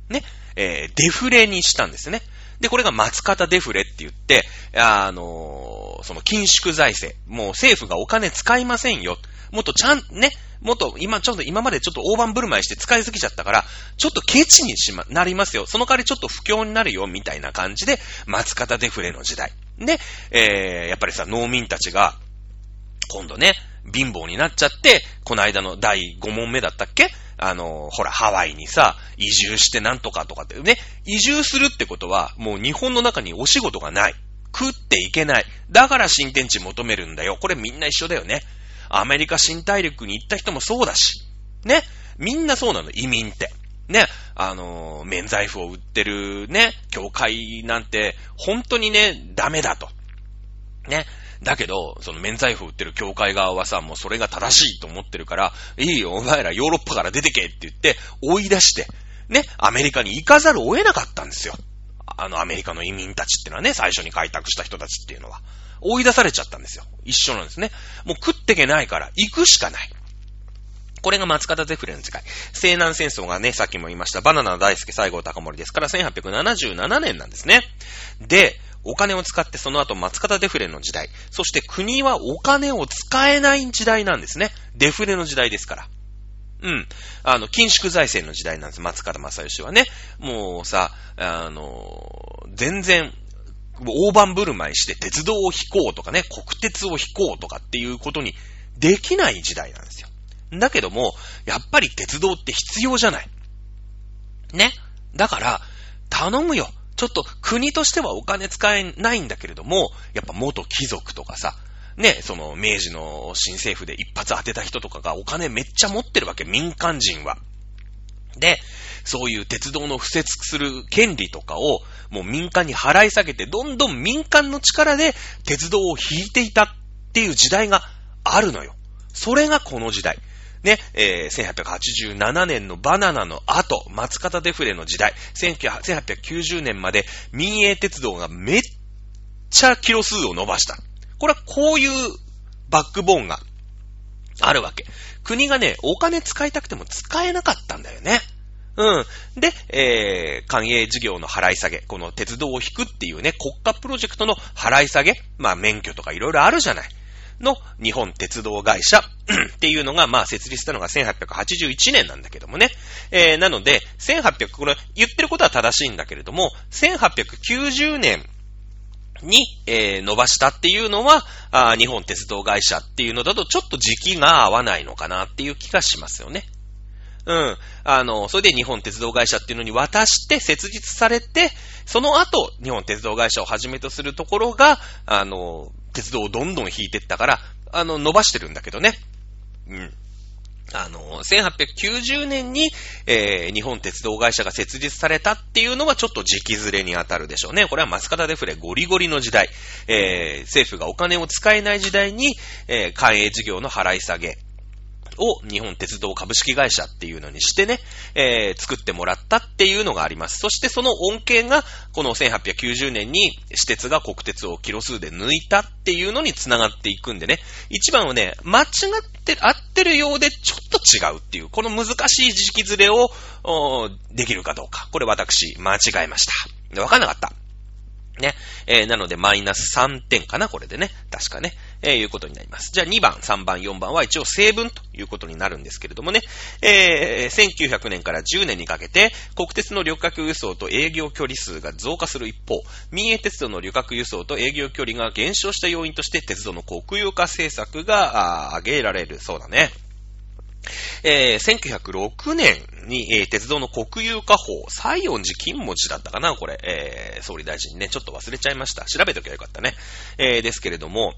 ね、えー、デフレにしたんですね。で、これが松方デフレって言って、あのー、その緊縮財政。もう政府がお金使いませんよ。もっとちゃん、ね、もっと今、ちょっと今までちょっと大盤振る舞いして使いすぎちゃったから、ちょっとケチにしま、なりますよ。その代わりちょっと不況になるよ、みたいな感じで、松方デフレの時代。で、えー、やっぱりさ、農民たちが、今度ね、貧乏になっちゃって、この間の第5問目だったっけ？あの、ほら、ハワイにさ、移住してなんとかとかってね、移住するってことは、もう日本の中にお仕事がない。食っていけない。だから新天地求めるんだよ。これみんな一緒だよね。アメリカ新大陸に行った人もそうだし。ね。みんなそうなの、移民って。ね。あの、免罪符を売ってるね、教会なんて、本当にね、ダメだと。ね。だけど、その免罪符売ってる教会側はさ、もうそれが正しいと思ってるから、いいよ、お前らヨーロッパから出てけって言って、追い出して、ね、アメリカに行かざるを得なかったんですよ。あのアメリカの移民たちってのはね、最初に開拓した人たちっていうのは。追い出されちゃったんですよ。一緒なんですね。もう食ってけないから、行くしかない。これが松方ゼフレの世界。西南戦争がね、さっきも言いました、バナナ大好き西郷隆盛ですから、1877年なんですね。で、お金を使ってその後松方デフレの時代。そして国はお金を使えない時代なんですね。デフレの時代ですから。うん。あの、緊縮財政の時代なんです。松方正義はね。もうさ、あの、全然、大盤振る舞いして鉄道を引こうとかね、国鉄を引こうとかっていうことにできない時代なんですよ。だけども、やっぱり鉄道って必要じゃない。ね。だから、頼むよ。ちょっと国としてはお金使えないんだけれども、やっぱ元貴族とかさ、ね、その明治の新政府で一発当てた人とかがお金めっちゃ持ってるわけ、民間人は。で、そういう鉄道の敷設する権利とかをもう民間に払い下げて、どんどん民間の力で鉄道を引いていたっていう時代があるのよ。それがこの時代。ね、えー、1887年のバナナの後、松方デフレの時代、1890年まで民営鉄道がめっちゃキロ数を伸ばした。これはこういうバックボーンがあるわけ。国がね、お金使いたくても使えなかったんだよね。うん。で、えー、官営事業の払い下げ、この鉄道を引くっていうね、国家プロジェクトの払い下げ、まあ免許とかいろいろあるじゃない。の日本鉄道会社 っていうのが、まあ設立したのが1881年なんだけどもね。えー、なので、1800、これ言ってることは正しいんだけれども、1890年に、えー、伸ばしたっていうのはあ、日本鉄道会社っていうのだとちょっと時期が合わないのかなっていう気がしますよね。うん。あの、それで日本鉄道会社っていうのに渡して設立されて、その後、日本鉄道会社をはじめとするところが、あの、鉄道をどんどん引いてったから、あの、伸ばしてるんだけどね。うん。あの、1890年に、えー、日本鉄道会社が設立されたっていうのはちょっと時期ずれに当たるでしょうね。これは松方デフレゴリゴリの時代、えー、政府がお金を使えない時代に、えー、官営事業の払い下げ、を日本鉄道株式会社っていうのにしてね、えー、作ってもらったっていうのがあります。そしてその恩恵が、この1890年に私鉄が国鉄をキロ数で抜いたっていうのに繋がっていくんでね、一番はね、間違って合ってるようでちょっと違うっていう、この難しい時期ずれを、できるかどうか。これ私、間違えました。わかんなかった。ね。えー、なので、マイナス3点かな、これでね。確かね。えー、いうことになります。じゃあ2番、3番、4番は一応成分ということになるんですけれどもね。えー、1900年から10年にかけて、国鉄の旅客輸送と営業距離数が増加する一方、民営鉄道の旅客輸送と営業距離が減少した要因として、鉄道の国有化政策が挙げられるそうだね。えー、1906年に、えー、鉄道の国有化法、西園寺金持ちだったかな、これ、えー、総理大臣ね、ちょっと忘れちゃいました。調べときゃよかったね。えー、ですけれども、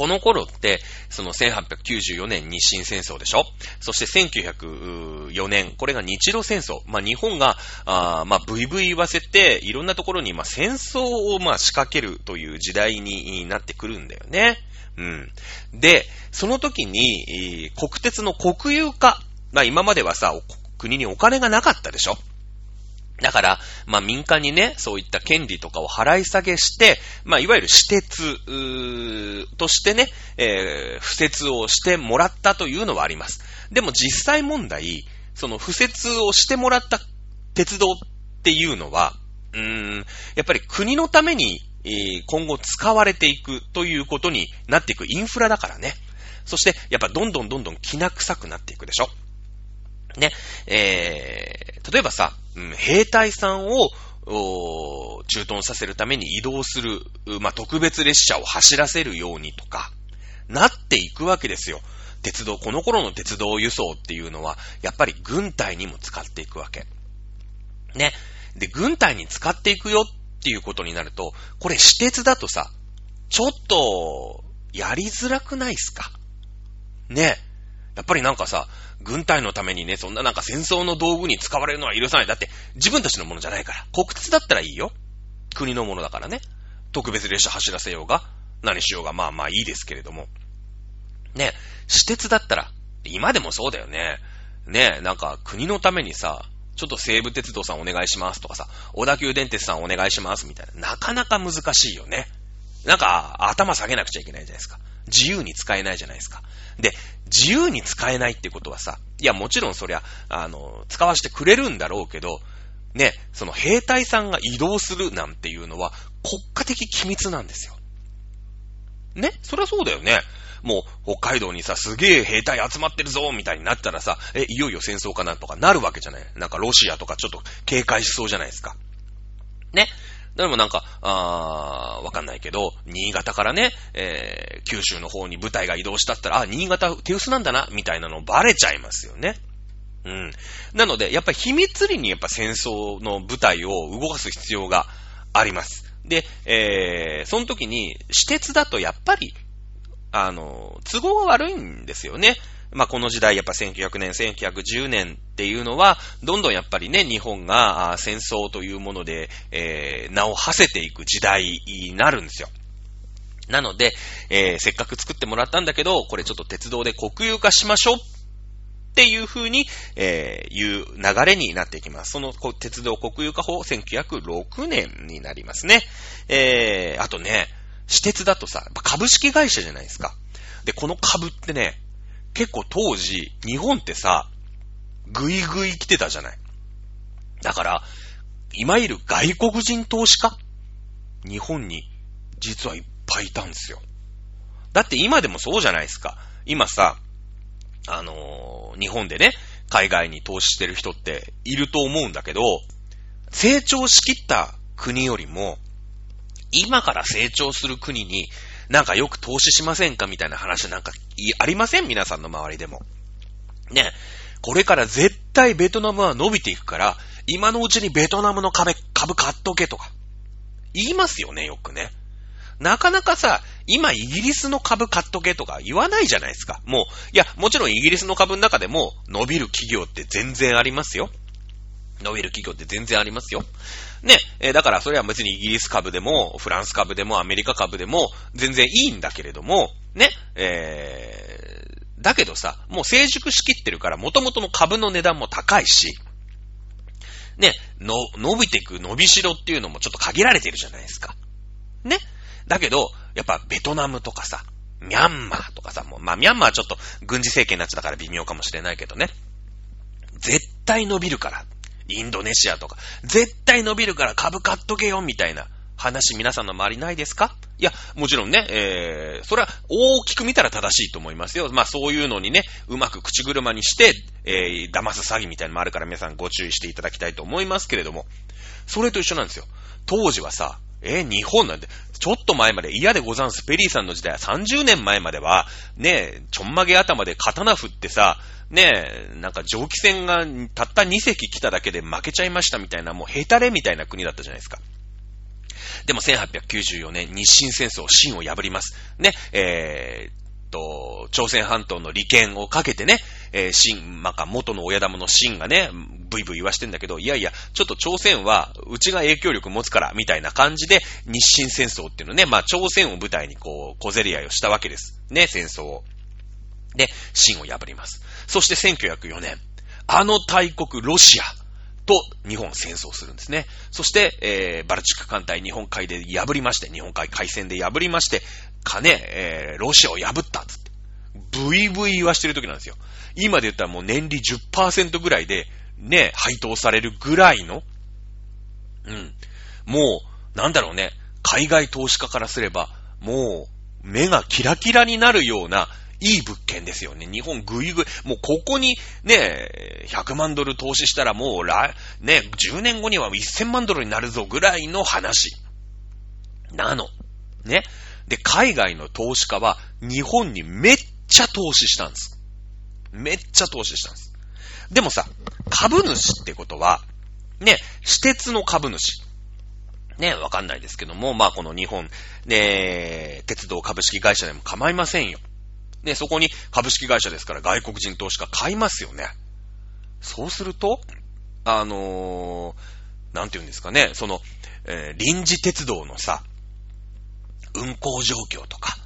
この頃って、その1894年日清戦争でしょ？そして1904年、これが日露戦争。まあ、日本が、あまあ、ブイブイ言わせて、いろんなところに、ま、戦争を、ま、仕掛けるという時代になってくるんだよね。うん。で、その時に、国鉄の国有化。まあ今まではさ、国にお金がなかったでしょ？だから、まあ民間にね、そういった権利とかを払い下げして、まあいわゆる私鉄としてね、えー、不設をしてもらったというのはあります。でも実際問題、その不設をしてもらった鉄道っていうのは、うーん、やっぱり国のためにえ今後使われていくということになっていくインフラだからね。そして、やっぱどんどんどんどん気な臭くなっていくでしょ。ね、えー、例えばさ、うん、兵隊さんを、駐屯させるために移動する、まあ、特別列車を走らせるようにとか、なっていくわけですよ。鉄道、この頃の鉄道輸送っていうのは、やっぱり軍隊にも使っていくわけ。ね。で、軍隊に使っていくよっていうことになると、これ私鉄だとさ、ちょっと、やりづらくないっすか？ね。やっぱりなんかさ、軍隊のためにね、そんななんか戦争の道具に使われるのは許さない。だって、自分たちのものじゃないから。国鉄だったらいいよ。国のものだからね。特別列車走らせようが、何しようが、まあまあいいですけれども。ね、私鉄だったら、今でもそうだよね。ね、なんか国のためにさ、ちょっと西武鉄道さんお願いしますとかさ、小田急電鉄さんお願いしますみたいな。なかなか難しいよね。なんか、頭下げなくちゃいけないじゃないですか。自由に使えないじゃないですか。で、自由に使えないってことはさ、いや、もちろんそりゃ、あの、使わせてくれるんだろうけど、ね、その兵隊さんが移動するなんていうのは国家的機密なんですよ。ねそりゃそうだよね。もう北海道にさ、すげえ兵隊集まってるぞみたいになったらさ、え、いよいよ戦争かなとかなるわけじゃないなんかロシアとかちょっと警戒しそうじゃないですか。ね。でもなんか、あー、わかんないけど、新潟からね、えー、九州の方に部隊が移動したったら、あ、新潟手薄なんだな、みたいなのバレちゃいますよね。うん。なので、やっぱり秘密裏にやっぱ戦争の部隊を動かす必要があります。で、えー、その時に、私鉄だとやっぱりあの、都合が悪いんですよね。まあ、この時代、やっぱ1900年、1910年っていうのは、どんどんやっぱりね、日本が戦争というもので、えー、名を馳せていく時代になるんですよ。なので、えー、せっかく作ってもらったんだけど、これちょっと鉄道で国有化しましょうっていう風に、えー、いう流れになっていきます。その鉄道国有化法1906年になりますね。えー、あとね、私鉄だとさ、株式会社じゃないですか。で、この株ってね、結構当時、日本ってさ、ぐいぐい来てたじゃない。だから、いわゆる外国人投資家？日本に実はいっぱいいたんですよ。だって今でもそうじゃないですか。今さ、あのー、日本でね、海外に投資してる人っていると思うんだけど、成長しきった国よりも、今から成長する国になんかよく投資しませんかみたいな話なんかありません？皆さんの周りでも。ね。これから絶対ベトナムは伸びていくから、今のうちにベトナムの株、株買っとけとか。言いますよね、よくね。なかなかさ、今イギリスの株買っとけとか言わないじゃないですか。もう、いや、もちろんイギリスの株の中でも伸びる企業って全然ありますよ。伸びる企業って全然ありますよ。ね、えー、だからそれは別にイギリス株でも、フランス株でも、アメリカ株でも、全然いいんだけれども、ね、えー、だけどさ、もう成熟しきってるから、元々の株の値段も高いし、ね、の、伸びていく伸びしろっていうのもちょっと限られてるじゃないですか。ね。だけど、やっぱベトナムとかさ、ミャンマーとかさ、もう、まあミャンマーはちょっと軍事政権になっちゃったから微妙かもしれないけどね。絶対伸びるから。インドネシアとか、絶対伸びるから株買っとけよ、みたいな話皆さんの周りないですか？いや、もちろんね、えー、それは大きく見たら正しいと思いますよ。まあそういうのにね、うまく口車にして、えー、騙す詐欺みたいなのもあるから皆さんご注意していただきたいと思いますけれども、それと一緒なんですよ。当時はさ、えー、日本なんて、ちょっと前まで嫌でござんす。ペリーさんの時代は30年前までは、ね、ちょんまげ頭で刀振ってさ、ねえ、なんか蒸気船がたった2隻来ただけで負けちゃいましたみたいな、もうヘタレみたいな国だったじゃないですか。でも1894年、日清戦争、清を破ります。ね、えー、と、朝鮮半島の利権をかけてね、えー、清、まか元の親玉の清がね、ブイブイ言わしてんだけど、いやいや、ちょっと朝鮮は、うちが影響力持つから、みたいな感じで、日清戦争っていうのね、まあ朝鮮を舞台にこう、小競り合いをしたわけです。ね、戦争を。で、清を破ります。そして1904年、あの大国ロシアと日本戦争するんですね。そして、えー、バルチック艦隊日本海で破りまして、日本海海戦で破りまして、かね、えー、ロシアを破ったっつって。ブイブイ言わしてる時なんですよ。今で言ったらもう年利10%ぐらいで、ね、配当されるぐらいの、うん。もう、なんだろうね、海外投資家からすれば、もう、目がキラキラになるような、いい物件ですよね。日本ぐいぐい、もうここにね、100万ドル投資したらもう来、ね、10年後には1000万ドルになるぞぐらいの話。なの。ね。で、海外の投資家は日本にめっちゃ投資したんです。めっちゃ投資したんです。でもさ、株主ってことは、ね、私鉄の株主。ね、わかんないですけども、まあこの日本、ね、鉄道株式会社でも構いませんよ。ね、そこに株式会社ですから外国人投資家買いますよね。そうすると、あのー、なんて言うんですかね、その、えー、臨時鉄道のさ、運行状況とか、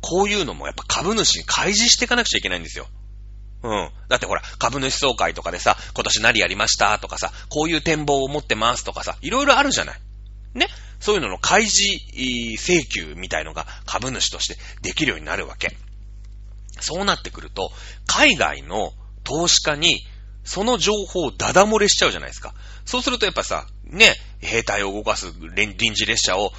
こういうのもやっぱ株主に開示していかなくちゃいけないんですよ。うん。だってほら、株主総会とかでさ、今年何やりましたとかさ、こういう展望を持ってますとかさ、いろいろあるじゃない。ね。そういうのの開示請求みたいのが株主としてできるようになるわけ。そうなってくると、海外の投資家に、その情報をダダ漏れしちゃうじゃないですか。そうするとやっぱさ、ね、兵隊を動かす臨時列車を、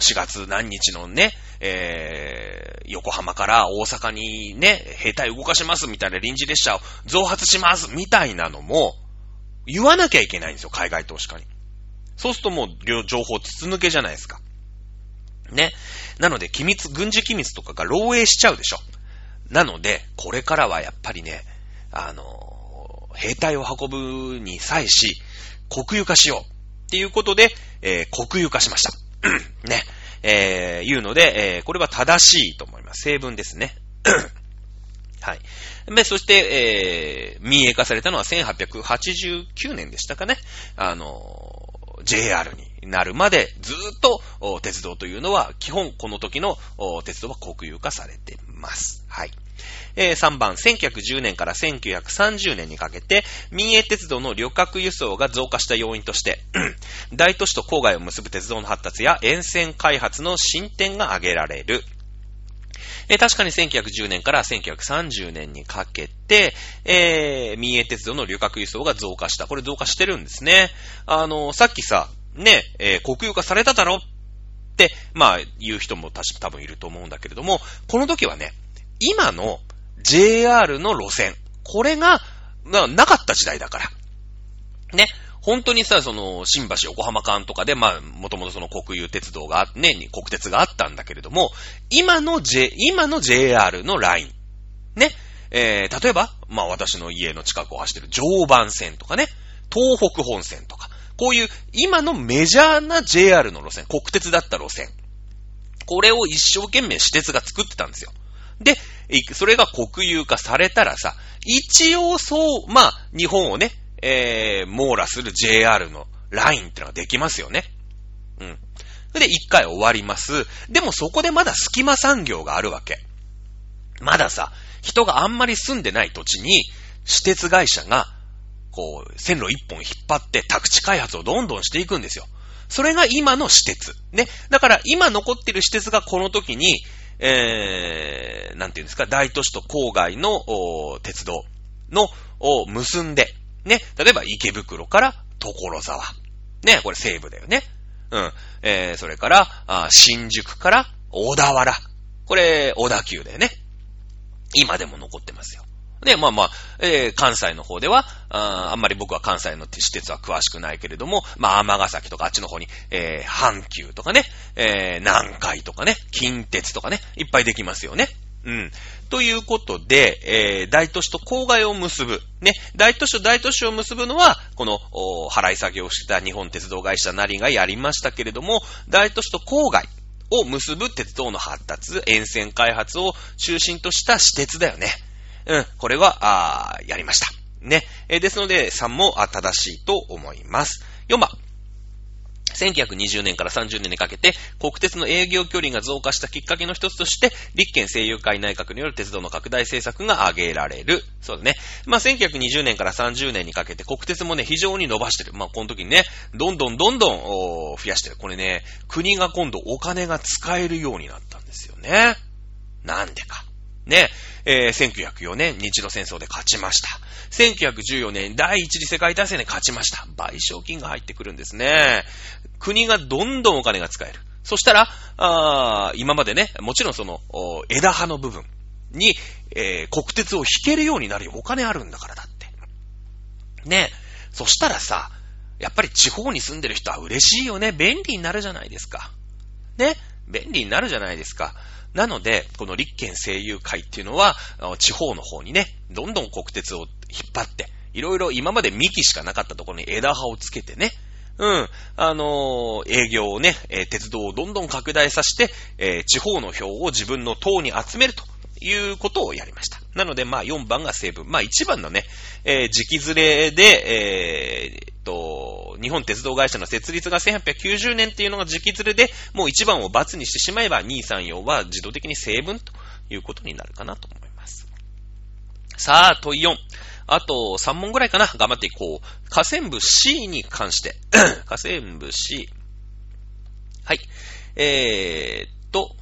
4月何日のね、えー、横浜から大阪にね、兵隊を動かしますみたいな臨時列車を増発しますみたいなのも、言わなきゃいけないんですよ、海外投資家に。そうするともう、情報筒抜けじゃないですか。ね。なので、機密、軍事機密とかが漏洩しちゃうでしょ。なので、これからはやっぱりね、あの、兵隊を運ぶに際し、国有化しようっていうことで、えー、国有化しました。ね。えー、いうので、えー、これは正しいと思います。成分ですね。はい。で、そして、えー、民営化されたのは1889年でしたかね。あの、JR になるまでずっと鉄道というのは基本この時の鉄道は国有化されています。はい。え、3番、1910年から1930年にかけて、民営鉄道の旅客輸送が増加した要因として、大都市と郊外を結ぶ鉄道の発達や沿線開発の進展が挙げられる。え、確かに1910年から1930年にかけて、えー、民営鉄道の旅客輸送が増加した。これ増加してるんですね。あの、さっきさ、ね、えー、国有化されただろって、まあ、言う人も多分いると思うんだけれども、この時はね、今の JR の路線、これが、な、かった時代だから。ね。本当にさ、その、新橋横浜間とかで、まあ、もともとその国有鉄道が、ね、国鉄があったんだけれども、今の J、今の JR のライン。ね。えー、例えば、まあ私の家の近くを走ってる常磐線とかね、東北本線とか、こういう今のメジャーな JR の路線、国鉄だった路線。これを一生懸命私鉄が作ってたんですよ。で、それが国有化されたらさ、一応そう、まあ、日本をね、えー、網羅する JR のラインってのができますよね。うん。で、一回終わります。でもそこでまだ隙間産業があるわけ。まださ、人があんまり住んでない土地に、私鉄会社が、こう、線路一本引っ張って宅地開発をどんどんしていくんですよ。それが今の私鉄。ね。だから今残ってる私鉄がこの時に、えー、なんていうんですか、大都市と郊外の鉄道のを結んで、ね、例えば池袋から所沢。ね、これ西部だよね。うん。えー、それから、あ新宿から小田原。これ、小田急だよね。今でも残ってますよ。で、まあまあ、えー、関西の方では、ああんまり僕は関西の私鉄は詳しくないけれども、まあ、尼崎とかあっちの方に、えー、阪急とかね、えー、南海とかね、近鉄とかね、いっぱいできますよね。うん。ということで、えー、大都市と郊外を結ぶ。ね、大都市と大都市を結ぶのは、この、お払い作業をした日本鉄道会社なりがやりましたけれども、大都市と郊外を結ぶ鉄道の発達、沿線開発を中心とした私鉄だよね。うん、これは、あやりました。ね。え、ですので、3も正しいと思います。4番。1920年から30年にかけて、国鉄の営業距離が増加したきっかけの一つとして、立憲政友会内閣による鉄道の拡大政策が挙げられる。そうだね。まあ、1920年から30年にかけて、国鉄もね、非常に伸ばしてる。まあ、この時にね、どんどんどんどん、増やしてる。これね、国が今度お金が使えるようになったんですよね。なんでか。ね、えー、1904年日露戦争で勝ちました。1914年第一次世界大戦で勝ちました。賠償金が入ってくるんですね。国がどんどんお金が使える。そしたら、あ今までね、もちろんその、枝葉の部分に、えー、国鉄を引けるようになるよ。お金あるんだからだって。ね。そしたらさ、やっぱり地方に住んでる人は嬉しいよね。便利になるじゃないですか。ね。便利になるじゃないですか。なので、この立憲声優会っていうのは、地方の方にね、どんどん国鉄を引っ張って、いろいろ今まで幹しかなかったところに枝葉をつけてね、うん。あのー、営業をね、えー、鉄道をどんどん拡大させて、えー、地方の票を自分の党に集めるということをやりました。なので、まあ、4番が成分。まあ、1番のね、えー、時期ずれで、えー、と、日本鉄道会社の設立が1890年っていうのが時期ずれで、もう1番を×にしてしまえば、2、3、4は自動的に成分ということになるかなと思います。さあ、問い4。あと3問ぐらいかな。頑張っていこう。河川部 C に関して。河川部 C。はい。えー、っと、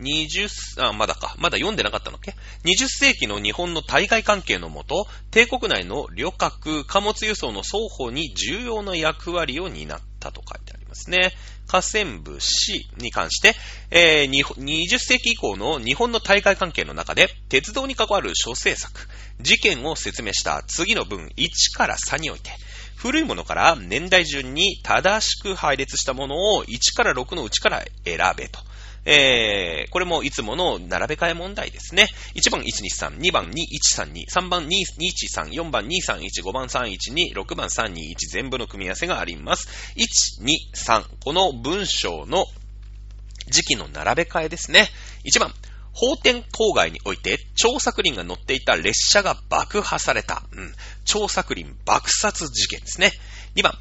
20、あ、まだか。まだ読んでなかったのっけ ?20 世紀の日本の対外関係のもと、帝国内の旅客、貨物輸送の双方に重要な役割を担ったと書いてありますね。河川部 C に関して、えー、20世紀以降の日本の大会関係の中で、鉄道に関わる諸政策、事件を説明した次の文1から3において、古いものから年代順に正しく配列したものを1から6のうちから選べと。えー、これもいつもの並べ替え問題ですね。1番123、2番2132、3番2134、4番231、5番312、6番321全部の組み合わせがあります。1、2、3、この文章の時期の並べ替えですね。1番、法典郊外において、張作林が乗っていた列車が爆破された。うん。張作林爆殺事件ですね。2番、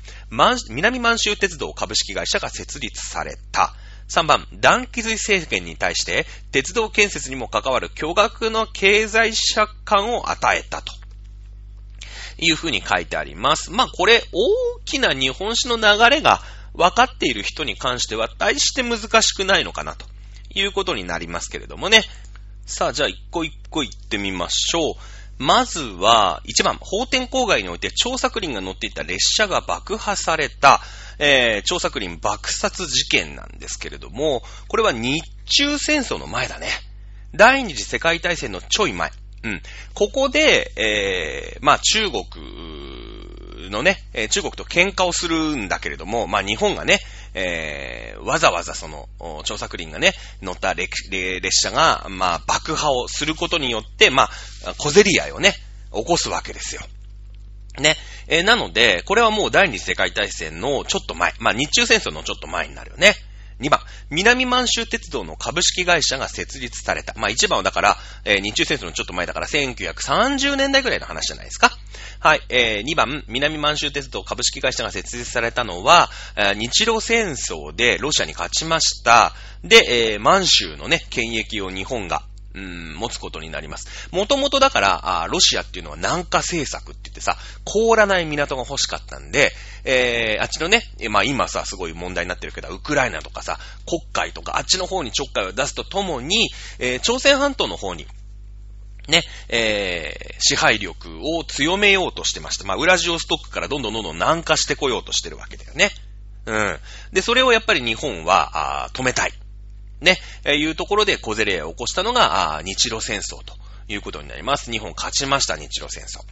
南満州鉄道株式会社が設立された。3番、断気髄政権に対して鉄道建設にも関わる巨額の経済借款を与えたと。いうふうに書いてあります。まあこれ大きな日本史の流れが分かっている人に関しては大して難しくないのかなということになりますけれどもね。さあ、じゃあ一個一個行ってみましょう。まずは、1番、法天郊外において張作林が乗っていた列車が爆破された、えー、張作林爆殺事件なんですけれども、これは日中戦争の前だね。第二次世界大戦のちょい前。うん。ここで、えー、まあ中国のね、え中国と喧嘩をするんだけれども、まあ日本がね、えー、わざわざその、調作林がね、乗った列車が、まあ爆破をすることによって、まあ、小競り合いをね、起こすわけですよ。ね。えー、なので、これはもう第二次世界大戦のちょっと前、まあ日中戦争のちょっと前になるよね。2番、南満州鉄道の株式会社が設立された。まあ1番はだから、えー、日中戦争のちょっと前だから1930年代ぐらいの話じゃないですか？はい、えー、2番、南満州鉄道株式会社が設立されたのは、えー、日露戦争でロシアに勝ちました。で、えー、満州のね、権益を日本がうん、持つことになります。もともとだからあ、ロシアっていうのは南下政策って言ってさ、凍らない港が欲しかったんで、えー、あっちのね、まあ今さ、すごい問題になってるけど、ウクライナとかさ、国海とか、あっちの方にちょっかいを出すとともに、えー、朝鮮半島の方に、ね、えー、支配力を強めようとしてました。まあ、ウラジオストックからどんどんどんどん南下してこようとしてるわけだよね。うん。で、それをやっぱり日本は、あ止めたい。ね、え、いうところで小競り合いを起こしたのが、あ日露戦争ということになります。日本勝ちました、日露戦争。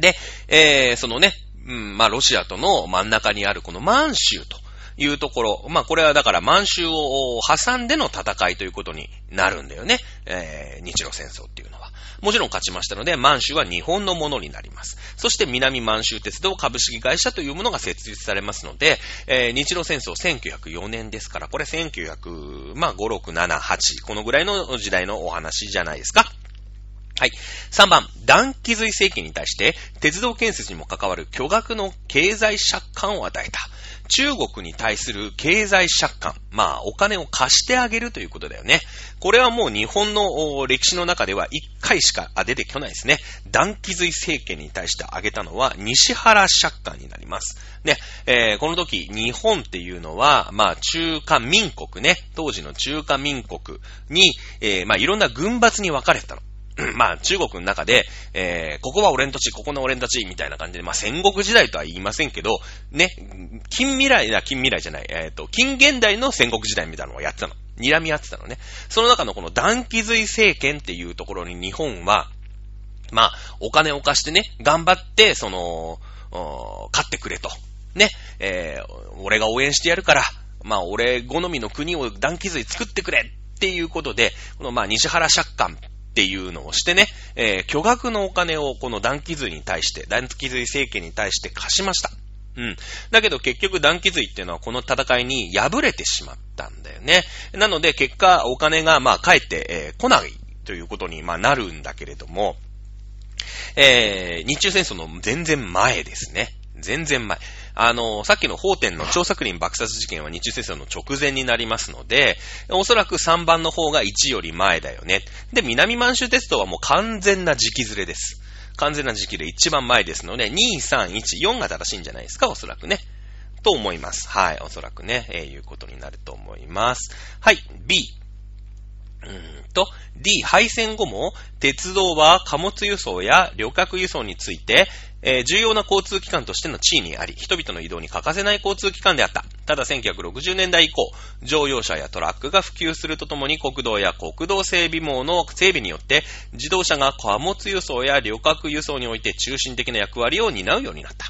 で、えー、そのね、うん、まあ、ロシアとの真ん中にあるこの満州というところ、まあ、これはだから満州を挟んでの戦いということになるんだよね。えー、日露戦争っていうのは。もちろん勝ちましたので、満州は日本のものになります。そして南満州鉄道株式会社というものが設立されますので、えー、日露戦争1904年ですから、これ1900、まあ、5、6、7、8、このぐらいの時代のお話じゃないですか。はい。3番、断気髄政権に対して、鉄道建設にも関わる巨額の経済借款を与えた。中国に対する経済借款。まあ、お金を貸してあげるということだよね。これはもう日本の歴史の中では1回しか出てこないですね。断気髄政権に対して挙げたのは、西原借款になります。ね、えー、この時、日本っていうのは、まあ、中華民国ね、当時の中華民国に、えー、まあ、いろんな軍閥に分かれてたの。まあ、中国の中で、えー、ここは俺ん土地、ここの俺ん土地、みたいな感じで、まあ、戦国時代とは言いませんけど、ね、近未来だ、近未来じゃない、えっ、ー、と、近現代の戦国時代みたいなのをやってたの。睨み合ってたのね。その中のこの断気髄政権っていうところに日本は、まあ、お金を貸してね、頑張って、その、勝ってくれと。ね、えー、俺が応援してやるから、まあ、俺好みの国を断気髄作ってくれっていうことで、このまあ、西原借款っていうのをしてね、えー、巨額のお金をこの断気髄に対して、断気髄政権に対して貸しました。うん。だけど結局断気髄っていうのはこの戦いに敗れてしまったんだよね。なので結果お金がまあ返って、え、来ないということにまあなるんだけれども、えー、日中戦争の全然前ですね。全然前。あの、さっきの法典の張作霖爆殺事件は日中戦争の直前になりますので、おそらく3番の方が1より前だよね。で、南満州鉄道はもう完全な時期ずれです。完全な時期で一番前ですので、2、3、1、4が正しいんじゃないですか、おそらくね。と思います。はい、おそらくね、えー、いうことになると思います。はい、B。うーんと、D、廃線後も、鉄道は貨物輸送や旅客輸送について、えー、重要な交通機関としての地位にあり、人々の移動に欠かせない交通機関であった。ただ1960年代以降、乗用車やトラックが普及するとともに国道や国道整備網の整備によって、自動車が貨物輸送や旅客輸送において中心的な役割を担うようになった。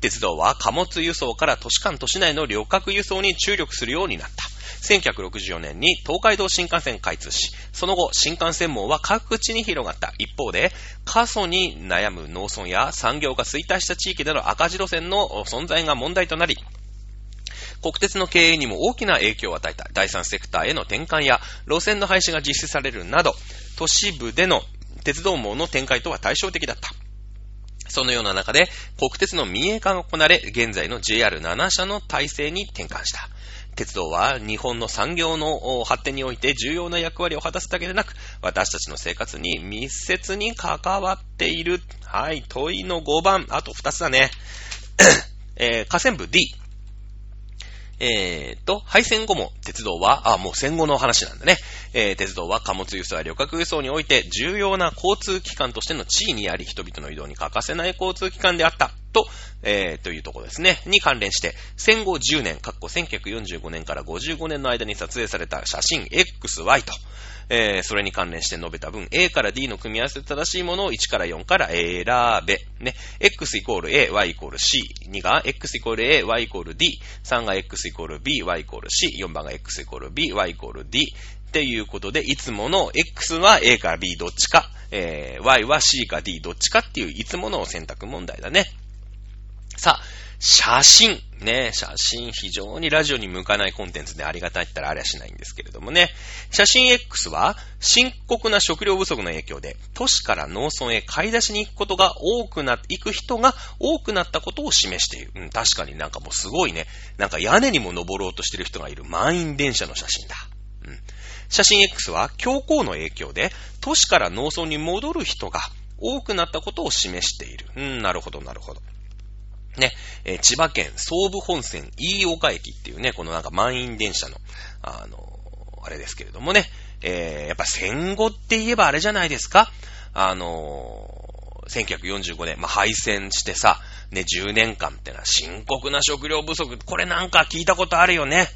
鉄道は貨物輸送から都市間都市内の旅客輸送に注力するようになった。1964年に東海道新幹線開通し、その後新幹線網は各地に広がった。一方で、過疎に悩む農村や産業が衰退した地域での赤字路線の存在が問題となり、国鉄の経営にも大きな影響を与えた第三セクターへの転換や路線の廃止が実施されるなど、都市部での鉄道網の展開とは対照的だった。そのような中で、国鉄の民営化が行われ、現在の JR7 社の体制に転換した。鉄道は日本の産業の発展において重要な役割を果たすだけでなく、私たちの生活に密接に関わっている。はい、問いの5番。あと2つだね。えー、河川部 D。えーと、敗戦後も鉄道は、あ、もう戦後の話なんだね。えー、鉄道は貨物輸送や旅客輸送において重要な交通機関としての地位にあり、人々の移動に欠かせない交通機関であった。と、えー、というところですね。に関連して、戦後10年、かっこ1945年から55年の間に撮影された写真 XY と、えー、それに関連して述べた分、A から D の組み合わせで正しいものを1から4から選べ。ね。x イコール A、y イコール C。2が x イコール A、y イコール D。3が x イコール B、y イコール C。4番が x イコール B、y イコール D。っていうことで、いつもの X は A から B どっちか、えー、Y は C か D どっちかっていういつもの選択問題だね。さあ、写真。ね、写真非常にラジオに向かないコンテンツでありがたいったらありゃしないんですけれどもね。写真 X は深刻な食料不足の影響で都市から農村へ買い出しに行くことが多くな、行く人が多くなったことを示している。うん、確かになんかもうすごいね。なんか屋根にも登ろうとしてる人がいる満員電車の写真だ。うん。写真 X は強行の影響で都市から農村に戻る人が多くなったことを示している。うん、なるほど、なるほど。ね、えー、千葉県総武本線飯岡駅っていうね、このなんか満員電車の、あのー、あれですけれどもね、えー、やっぱ戦後って言えばあれじゃないですかあの、1945年、まあ、敗戦してさ、ね、10年間ってのは深刻な食料不足、これなんか聞いたことあるよね。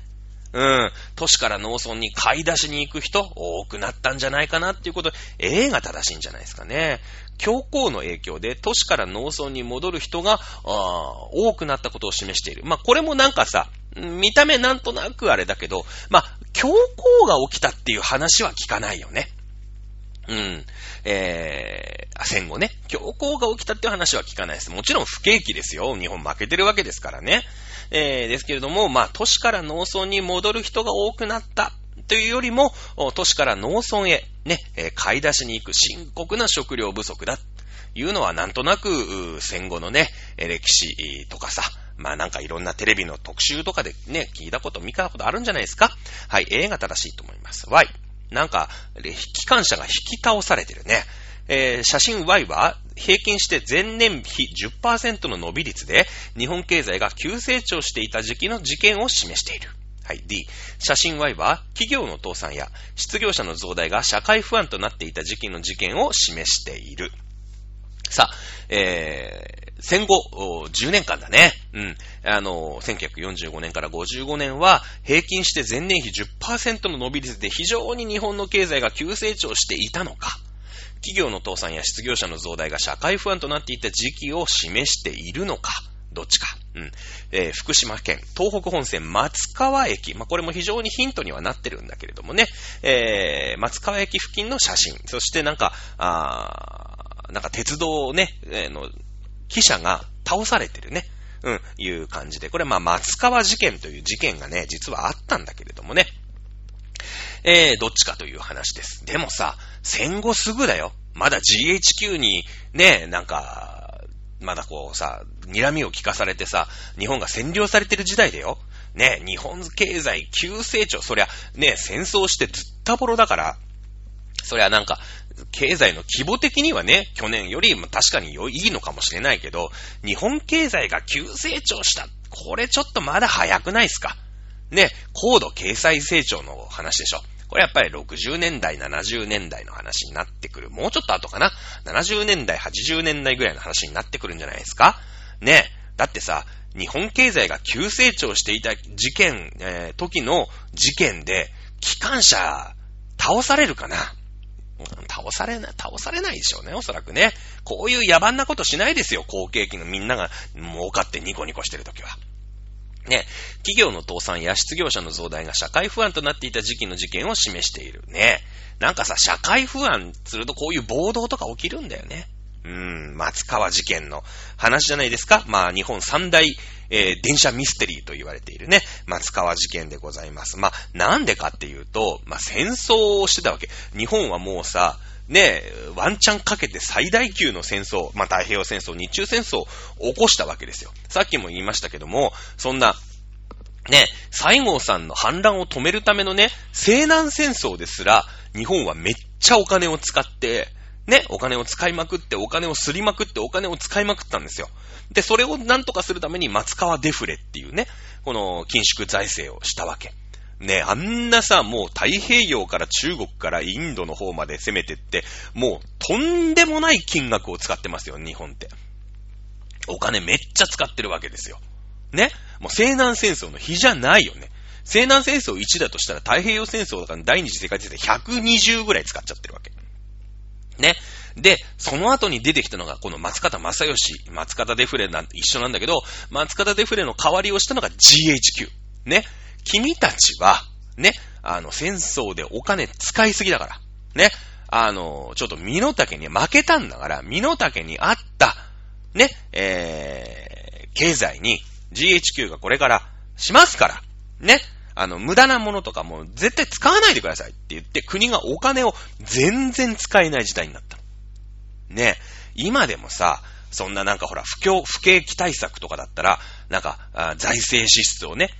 うん。都市から農村に買い出しに行く人多くなったんじゃないかなっていうこと、A が正しいんじゃないですかね。強行の影響で都市から農村に戻る人が多くなったことを示している。まあ、これもなんかさ、見た目なんとなくあれだけど、まあ、強行が起きたっていう話は聞かないよね。うん。えー、戦後ね、強行が起きたっていう話は聞かないです。もちろん不景気ですよ。日本負けてるわけですからね。えー、ですけれども、まあ、都市から農村に戻る人が多くなったというよりも、都市から農村へね、買い出しに行く深刻な食料不足だ。いうのはなんとなく戦後のね、歴史とかさ、まあなんかいろんなテレビの特集とかでね、聞いたこと、見たことあるんじゃないですかはい、A が正しいと思います。Y。なんか、機関車が引き倒されてるね。えー、写真 Y は平均して前年比10%の伸び率で日本経済が急成長していた時期の事件を示している。はい。D。写真 Y は企業の倒産や失業者の増大が社会不安となっていた時期の事件を示している。さあ、えー、戦後、10年間だね。うん。あの、1945年から55年は、平均して前年比10%の伸び率で非常に日本の経済が急成長していたのか。企業の倒産や失業者の増大が社会不安となっていた時期を示しているのか。どっちか。うん。えー、福島県、東北本線松川駅。まあ、これも非常にヒントにはなってるんだけれどもね。えー、松川駅付近の写真。そしてなんか、あなんか鉄道ね、えー、の、記者が倒されてるね。うん、いう感じで。これま、松川事件という事件がね、実はあったんだけれどもね。えー、どっちかという話です。でもさ、戦後すぐだよ。まだ GHQ に、ね、なんか、まだこうさ、睨みを聞かされてさ、日本が占領されてる時代だよ。ね、日本経済急成長。そりゃ、ね、戦争してずったぼろだから、そりゃなんか、経済の規模的にはね、去年よりも確かにいいのかもしれないけど、日本経済が急成長した。これちょっとまだ早くないですか？ね、高度経済成長の話でしょ。これやっぱり60年代、70年代の話になってくる。もうちょっと後かな？70年代、80年代ぐらいの話になってくるんじゃないですか？ね。だってさ、日本経済が急成長していた事件、えー、時の事件で、機関車、倒されるかな？倒されない、倒されないでしょうね、おそらくね。こういう野蛮なことしないですよ、好景気のみんなが儲かってニコニコしてるときは。ね、企業の倒産や失業者の増大が社会不安となっていた時期の事件を示している。ね。なんかさ、社会不安するとこういう暴動とか起きるんだよね。うーん、松川事件の話じゃないですか。まあ、日本三大、えー、電車ミステリーと言われているね、松川事件でございます。まあ、なんでかっていうと、まあ、戦争をしてたわけ。日本はもうさ、ね、ワンチャンかけて最大級の戦争、まあ、太平洋戦争、日中戦争を起こしたわけですよ。さっきも言いましたけども、そんな、ね、西郷さんの反乱を止めるためのね、西南戦争ですら、日本はめっちゃお金を使って、ね、お金を使いまくって、お金をすりまくって、お金を使いまくったんですよ。で、それをなんとかするために松川デフレっていうね、この緊縮財政をしたわけ。ね、あんなさ、もう太平洋から中国からインドの方まで攻めてって、もうとんでもない金額を使ってますよ、日本って。お金めっちゃ使ってるわけですよ。ね？もう西南戦争の日じゃないよね。西南戦争1だとしたら太平洋戦争だから第二次世界大戦120ぐらい使っちゃってるわけ。ね？で、その後に出てきたのが、この松方正義、松方デフレなんて一緒なんだけど、松方デフレの代わりをしたのが GHQ。ね？君たちは、ね、あの、戦争でお金使いすぎだから。ね。あの、ちょっと身の丈に負けたんだから、身の丈に合った、ね、えー、経済に GHQ がこれからしますから、ね。あの、無駄なものとかも絶対使わないでくださいって言って、国がお金を全然使えない時代になった。ね。今でもさ、そんななんかほら、不況、不景気対策とかだったら、なんか、財政支出をね、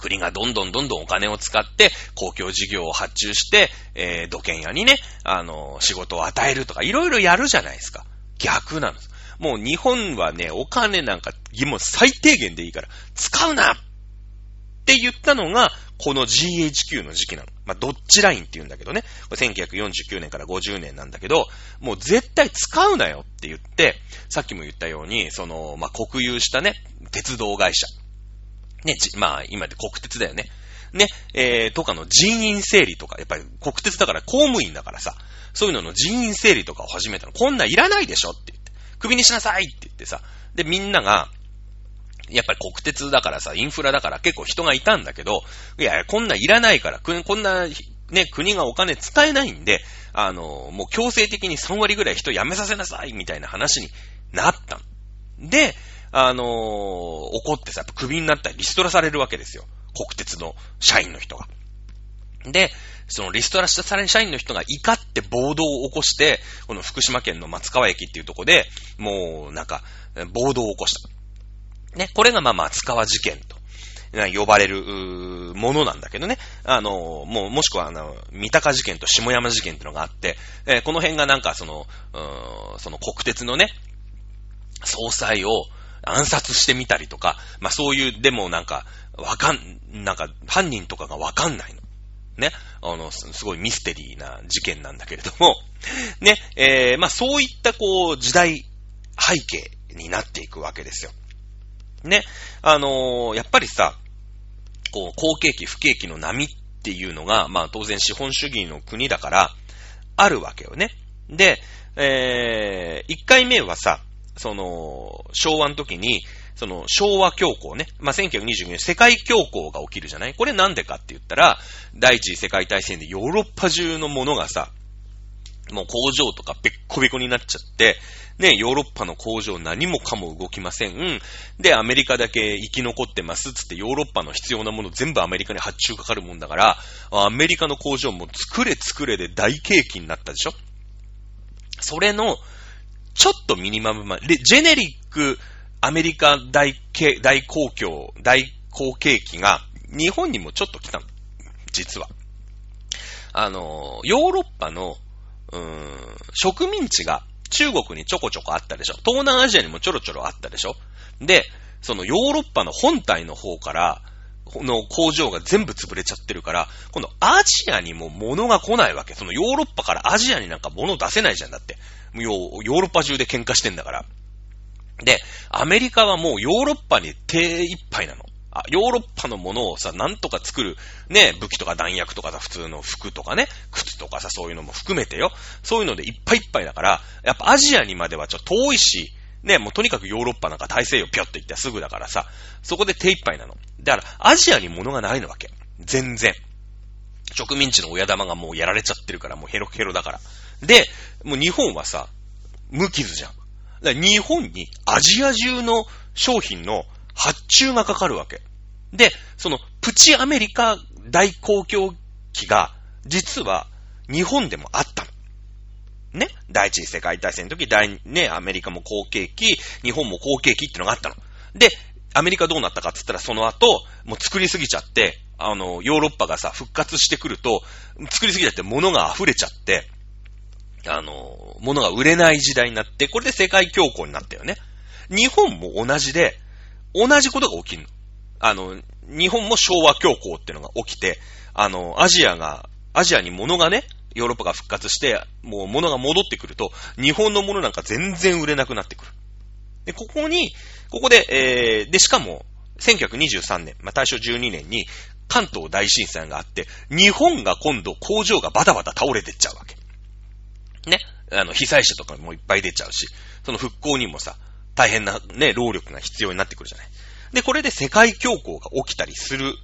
国がどんどんどんどんお金を使って、公共事業を発注して、えー、土建屋にね、あの、仕事を与えるとか、いろいろやるじゃないですか。逆なんです。もう日本はね、お金なんか、もう最低限でいいから、使うなって言ったのが、この GHQ の時期なの。まあ、どっちラインって言うんだけどね。1949年から50年なんだけど、もう絶対使うなよって言って、さっきも言ったように、その、まあ、国有したね、鉄道会社。ね、じまあ、今で国鉄だよね。ね、えー、とかの人員整理とか、やっぱり国鉄だから公務員だからさ、そういうのの人員整理とかを始めたの。こんないらないでしょって言って。首にしなさいって言ってさ。で、みんなが、やっぱり国鉄だからさ、インフラだから結構人がいたんだけど、いや、こんないらないから、こんな、ね、国がお金使えないんで、あの、もう強制的に3割ぐらい人辞めさせなさい、みたいな話になったで、あのー、怒ってさ、クビになったりリストラされるわけですよ。国鉄の社員の人が。で、そのリストラした社員の人が怒って暴動を起こして、この福島県の松川駅っていうとこで、もうなんか、暴動を起こした。ね、これがまあ松川事件と。呼ばれる、ものなんだけどね。あの、もう、もしくは、あの、三鷹事件と下山事件ってのがあって、えー、この辺がなんかその、その国鉄のね、総裁を暗殺してみたりとか、まあそういう、でもなんか、わかん、なんか、犯人とかがわかんないの。ね。あの、すごいミステリーな事件なんだけれども、ね、えー、まあそういったこう、時代背景になっていくわけですよ。ね。あのー、やっぱりさ、こう、好景気、不景気の波っていうのが、まあ当然資本主義の国だから、あるわけよね。で、えー、1回目はさ、その、昭和の時に、その、昭和恐慌ね。まあ、1922年、世界恐慌が起きるじゃない？これなんでかって言ったら、第一次世界大戦でヨーロッパ中のものがさ、もう工場とかべっこべこになっちゃって、ね、ヨーロッパの工場何もかも動きません。で、アメリカだけ生き残ってますつってヨーロッパの必要なもの全部アメリカに発注かかるもんだから、アメリカの工場も作れ作れで大景気になったでしょ？それの、ちょっとミニマムまで、ジェネリックアメリカ大大公共、大好景気が日本にもちょっと来たの。実は。あの、ヨーロッパの、うーん、植民地が中国にちょこちょこあったでしょ。東南アジアにもちょろちょろあったでしょ。で、そのヨーロッパの本体の方から、の工場が全部潰れちゃってるから、今度アジアにも物が来ないわけ。そのヨーロッパからアジアになんか物出せないじゃんだって。ヨーロッパ中で喧嘩してんだから。で、アメリカはもうヨーロッパに手一杯なの。あ、ヨーロッパのものをさ、なんとか作る、ね、武器とか弾薬とかさ、普通の服とかね、靴とかさ、そういうのも含めてよ。そういうのでいっぱいいっぱいだから、やっぱアジアにまではちょっと遠いし、ね、もうとにかくヨーロッパなんか大西洋ぴょって行ったらすぐだからさ、そこで手一杯なの。だから、アジアに物がないのわけ。全然。植民地の親玉がもうやられちゃってるから、もうヘロヘロだから。で、もう日本はさ、無傷じゃん。だから日本にアジア中の商品の発注がかかるわけ。で、そのプチアメリカ大公共機が実は日本でもあったの。ね？第一次世界大戦の時、大、ね、アメリカも好景気、日本も好景気ってのがあったの。で、アメリカどうなったかって言ったらその後、もう作りすぎちゃって、あの、ヨーロッパがさ、復活してくると、作りすぎちゃって物が溢れちゃって、あの、物が売れない時代になって、これで世界恐慌になったよね。日本も同じで、同じことが起きるの。あの、日本も昭和恐慌っていうのが起きて、あの、アジアが、アジアに物がね、ヨーロッパが復活して、もう物が戻ってくると、日本のものなんか全然売れなくなってくる。で、ここに、ここで、えー、で、しかも、1923年、まあ、大正12年に、関東大震災があって、日本が今度工場がバタバタ倒れてっちゃうわけ。ね。あの、被災者とかもいっぱい出ちゃうし、その復興にもさ、大変なね、労力が必要になってくるじゃない。で、これで世界恐慌が起きたりする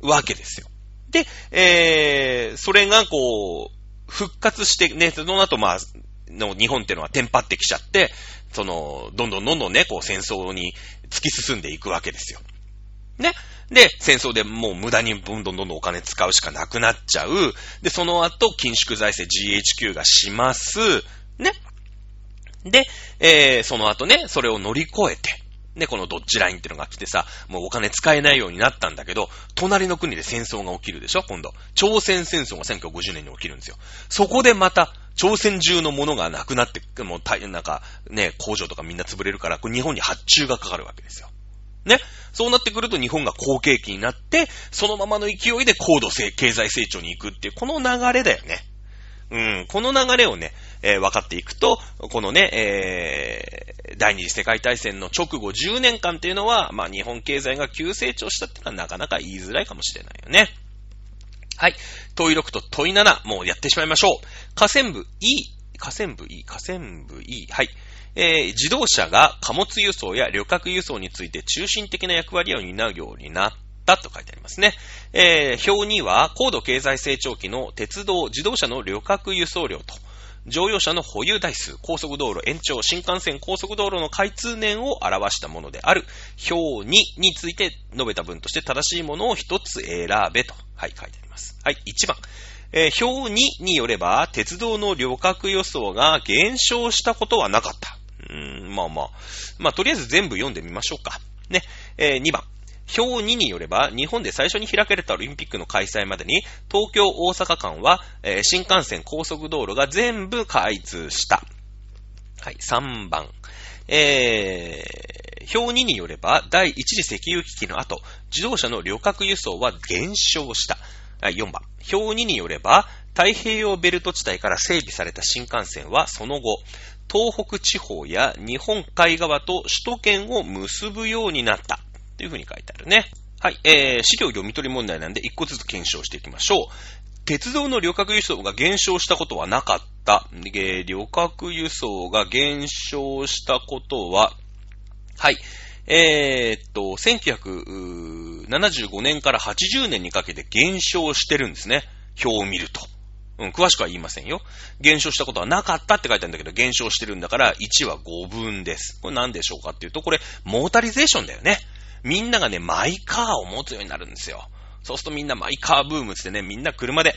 わけですよ。で、えー、それがこう、復活してね、その後まあ、の日本ってのはテンパってきちゃって、その、どんどんどんどんね、こう戦争に突き進んでいくわけですよ。ね。で、戦争でもう無駄にどんどんどんどんお金使うしかなくなっちゃう。で、その後、緊縮財政 GHQ がします。ね。で、えー、その後ね、それを乗り越えて、で、このドッジラインっていうのが来てさ、もうお金使えないようになったんだけど、隣の国で戦争が起きるでしょ今度。朝鮮戦争が1950年に起きるんですよ。そこでまた、朝鮮中のものがなくなって、もう大変なんか、ね、工場とかみんな潰れるから、これ日本に発注がかかるわけですよ。ね。そうなってくると日本が好景気になって、そのままの勢いで高度経済成長に行くっていう、この流れだよね。うん、この流れをね、えー、分かっていくと、このね、えー、第二次世界大戦の直後10年間っていうのは、まあ日本経済が急成長したっていうのはなかなか言いづらいかもしれないよね。はい。問い6と問い7、もうやってしまいましょう。河川部 E、河川部 E、河川部 E、はい。えー、自動車が貨物輸送や旅客輸送について中心的な役割を担うようになったと書いてありますね。えー、表には高度経済成長期の鉄道、自動車の旅客輸送量と、乗用車の保有台数、高速道路延長、新幹線高速道路の開通年を表したものである、表にについて述べた文として正しいものを一つ選べと、はい、書いてあります。はい、1番。えー、表2によれば、鉄道の旅客輸送が減少したことはなかった。まあまあ。まあ、とりあえず全部読んでみましょうか。ね。えー、2番。表2によれば、日本で最初に開かれたオリンピックの開催までに、東京大阪間は、えー、新幹線高速道路が全部開通した。はい、3番。えー、表2によれば、第一次石油危機の後、自動車の旅客輸送は減少した。はい、4番。表2によれば、太平洋ベルト地帯から整備された新幹線はその後、東北地方や日本海側と首都圏を結ぶようになった。というふうに書いてあるね。はい。えー、資料読み取り問題なんで一個ずつ検証していきましょう。鉄道の旅客輸送が減少したことはなかった。えー、旅客輸送が減少したことは、はい。えー、っと、1975年から80年にかけて減少してるんですね。表を見ると。うん、詳しくは言いませんよ。減少したことはなかったって書いてあるんだけど、減少してるんだから、1は5分です。これ何でしょうかっていうと、これ、モータリゼーションだよね。みんながね、マイカーを持つようになるんですよ。そうするとみんなマイカーブームってね、みんな車で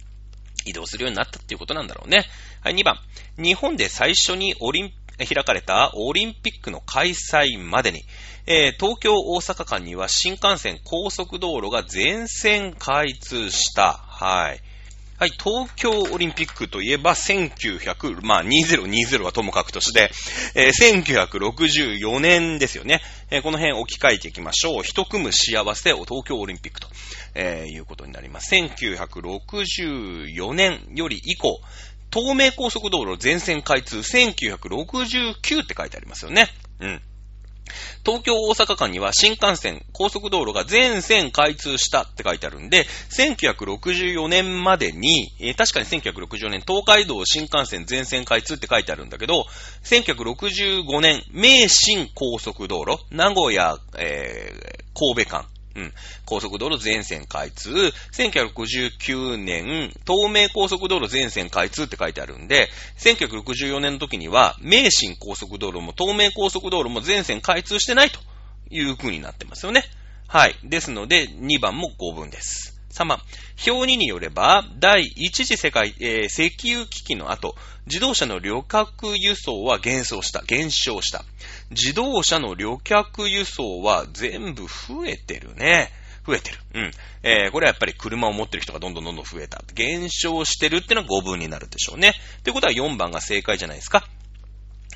移動するようになったっていうことなんだろうね。はい、2番。日本で最初にオリン、開かれたオリンピックの開催までに、えー、東京大阪間には新幹線高速道路が全線開通した。はい。はい、東京オリンピックといえば、1900、まあ、2020はともかくとして、えー、1964年ですよね。えー、この辺置き換えていきましょう。人組む幸せを東京オリンピックと、えー、いうことになります。1964年より以降、東名高速道路全線開通1969って書いてありますよね。うん。東京大阪間には新幹線、高速道路が全線開通したって書いてあるんで、1964年までに、えー、確かに1964年東海道新幹線全線開通って書いてあるんだけど、1965年名神高速道路、名古屋、えー、神戸間、うん。高速道路全線開通。1969年、東名高速道路全線開通って書いてあるんで、1964年の時には、名神高速道路も東名高速道路も全線開通してないという風になってますよね。はい。ですので、2番も5分です。3番。表2によれば、第一次世界、えー、石油危機の後、自動車の旅客輸送は減少した、減少した。自動車の旅客輸送は全部増えてるね。増えてる。うん。えー、これはやっぱり車を持ってる人がどんどんどんどん増えた。減少してるってのは5分になるでしょうね。ということは4番が正解じゃないですか。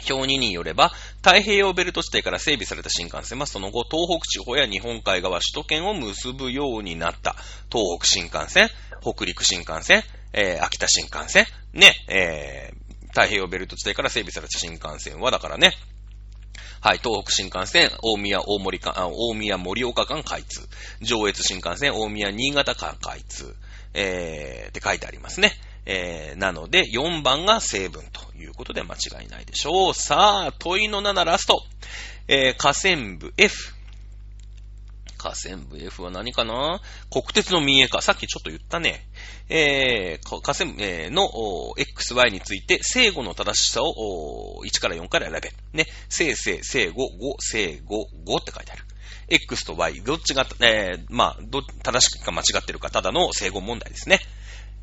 表2によれば、太平洋ベルト地帯から整備された新幹線はその後、東北地方や日本海側、首都圏を結ぶようになった。東北新幹線、北陸新幹線、えー、秋田新幹線、ね、えー、太平洋ベルト地帯から整備された新幹線は、だからね、はい、東北新幹線、大宮、大森間、大宮盛岡間開通。上越新幹線、大宮新潟間開通。えー、って書いてありますね。えー、なので、4番が成分とということで間違いないでしょう。さあ、問いの7ラスト。えー、河川部 F。河川部 F は何かな？国鉄の民営化。さっきちょっと言ったね。えー、河川、えー、の XY について、正誤の正しさを1から4から選べ。ね。正正、正誤、5、正誤、5って書いてある。X と Y、どっちが、えー、まあ、ど、正しくか間違ってるか、ただの正誤問題ですね。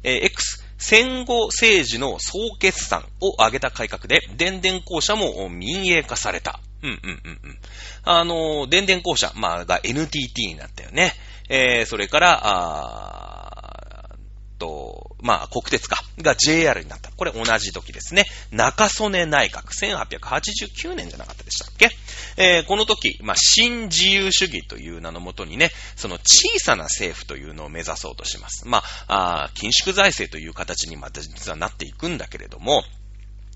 えー、X、戦後政治の総決算を挙げた改革で、電電公社も民営化された。うんうんうんうん。あの、電電公社、まあ、が NTT になったよね。えー、それから、あと、まあ、国鉄か、が JR になった。これ同じ時ですね。中曽根内閣、1889年じゃなかったでしたっけ？えー、この時、まあ、新自由主義という名のもとにね、その小さな政府というのを目指そうとします。まあ、あ緊縮財政という形にまた実はなっていくんだけれども、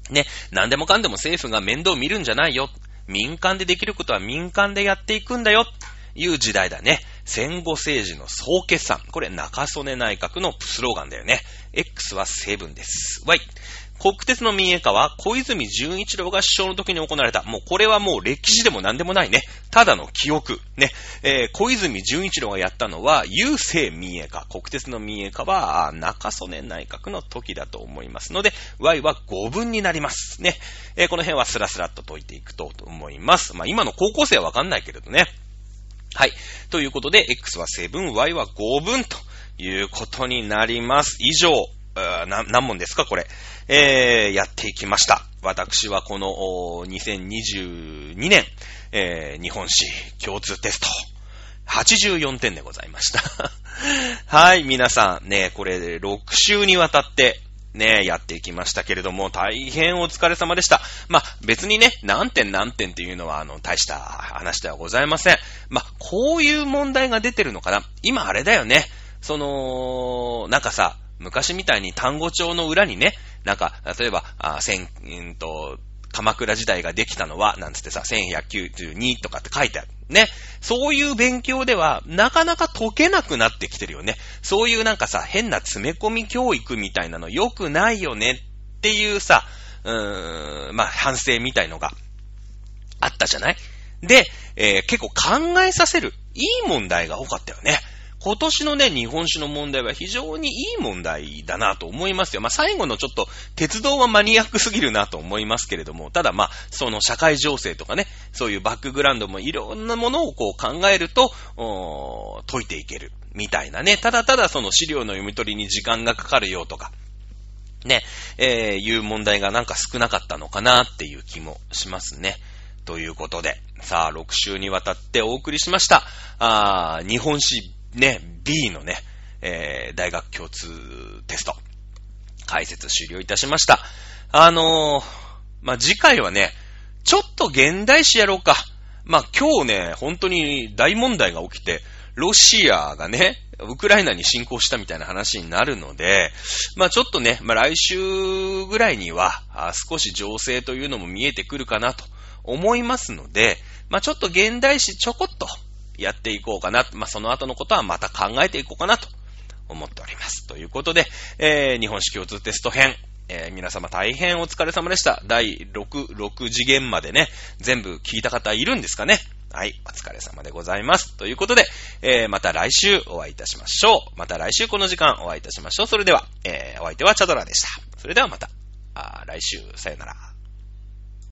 ね、何でもかんでも政府が面倒見るんじゃないよ。民間でできることは民間でやっていくんだよ。いう時代だね。戦後政治の総決算。これ中曽根内閣のスローガンだよね。X は成分です。Y。国鉄の民営化は小泉純一郎が首相の時に行われた。もうこれはもう歴史でも何でもないね。ただの記憶。ね。えー、小泉純一郎がやったのは、郵政民営化。国鉄の民営化は、中曽根内閣の時だと思いますので、Y は5分になります。ね。えー、この辺はスラスラっと解いていくと思います。まあ今の高校生はわかんないけれどね。はい。ということで、X は7、Y は5分ということになります。以上、何問ですかこれ。えー、やっていきました。私はこの2022年、えー、日本史共通テスト、84点でございました。はい、皆さん、ね、これ6週にわたって、ね、やっていきましたけれども、大変お疲れ様でした。まあ、別にね、何点何点っていうのは、あの、大した話ではございません。まあ、こういう問題が出てるのかな。今あれだよね。その、なんかさ、昔みたいに単語帳の裏にね、なんか、例えば、あ、せんんと、鎌倉時代ができたのは、なんつってさ、1192とかって書いてある。ね。そういう勉強では、なかなか解けなくなってきてるよね。そういうなんかさ、変な詰め込み教育みたいなの良くないよねっていうさ、うーん、まあ、反省みたいのがあったじゃない？で、えー、結構考えさせる、いい問題が多かったよね。今年のね、日本史の問題は非常にいい問題だなと思いますよ。まあ、最後のちょっと、鉄道はマニアックすぎるなと思いますけれども、ただまあ、その社会情勢とかね、そういうバックグラウンドもいろんなものをこう考えると、解いていける。みたいなね。ただただその資料の読み取りに時間がかかるよとか、ね、えー、いう問題がなんか少なかったのかなっていう気もしますね。ということで、さあ、6週にわたってお送りしました。あー日本史ね、B のね、えー、大学共通テスト、解説終了いたしました。あのー、まあ、次回はね、ちょっと現代史やろうか。まあ、今日ね、本当に大問題が起きて、ロシアがね、ウクライナに侵攻したみたいな話になるので、まあちょっとね、まあ来週ぐらいには少し情勢というのも見えてくるかなと思いますので、まあちょっと現代史ちょこっとやっていこうかな。まあ、その後のことはまた考えていこうかなと思っております。ということで、えー、日本史共通テスト編。えー、皆様大変お疲れ様でした。第6、6次元までね、全部聞いた方いるんですかねはい、お疲れ様でございます。ということで、えー、また来週お会いいたしましょう。また来週この時間お会いいたしましょう。それでは、えー、お相手はチャドラでした。それではまた、あ来週、さよなら。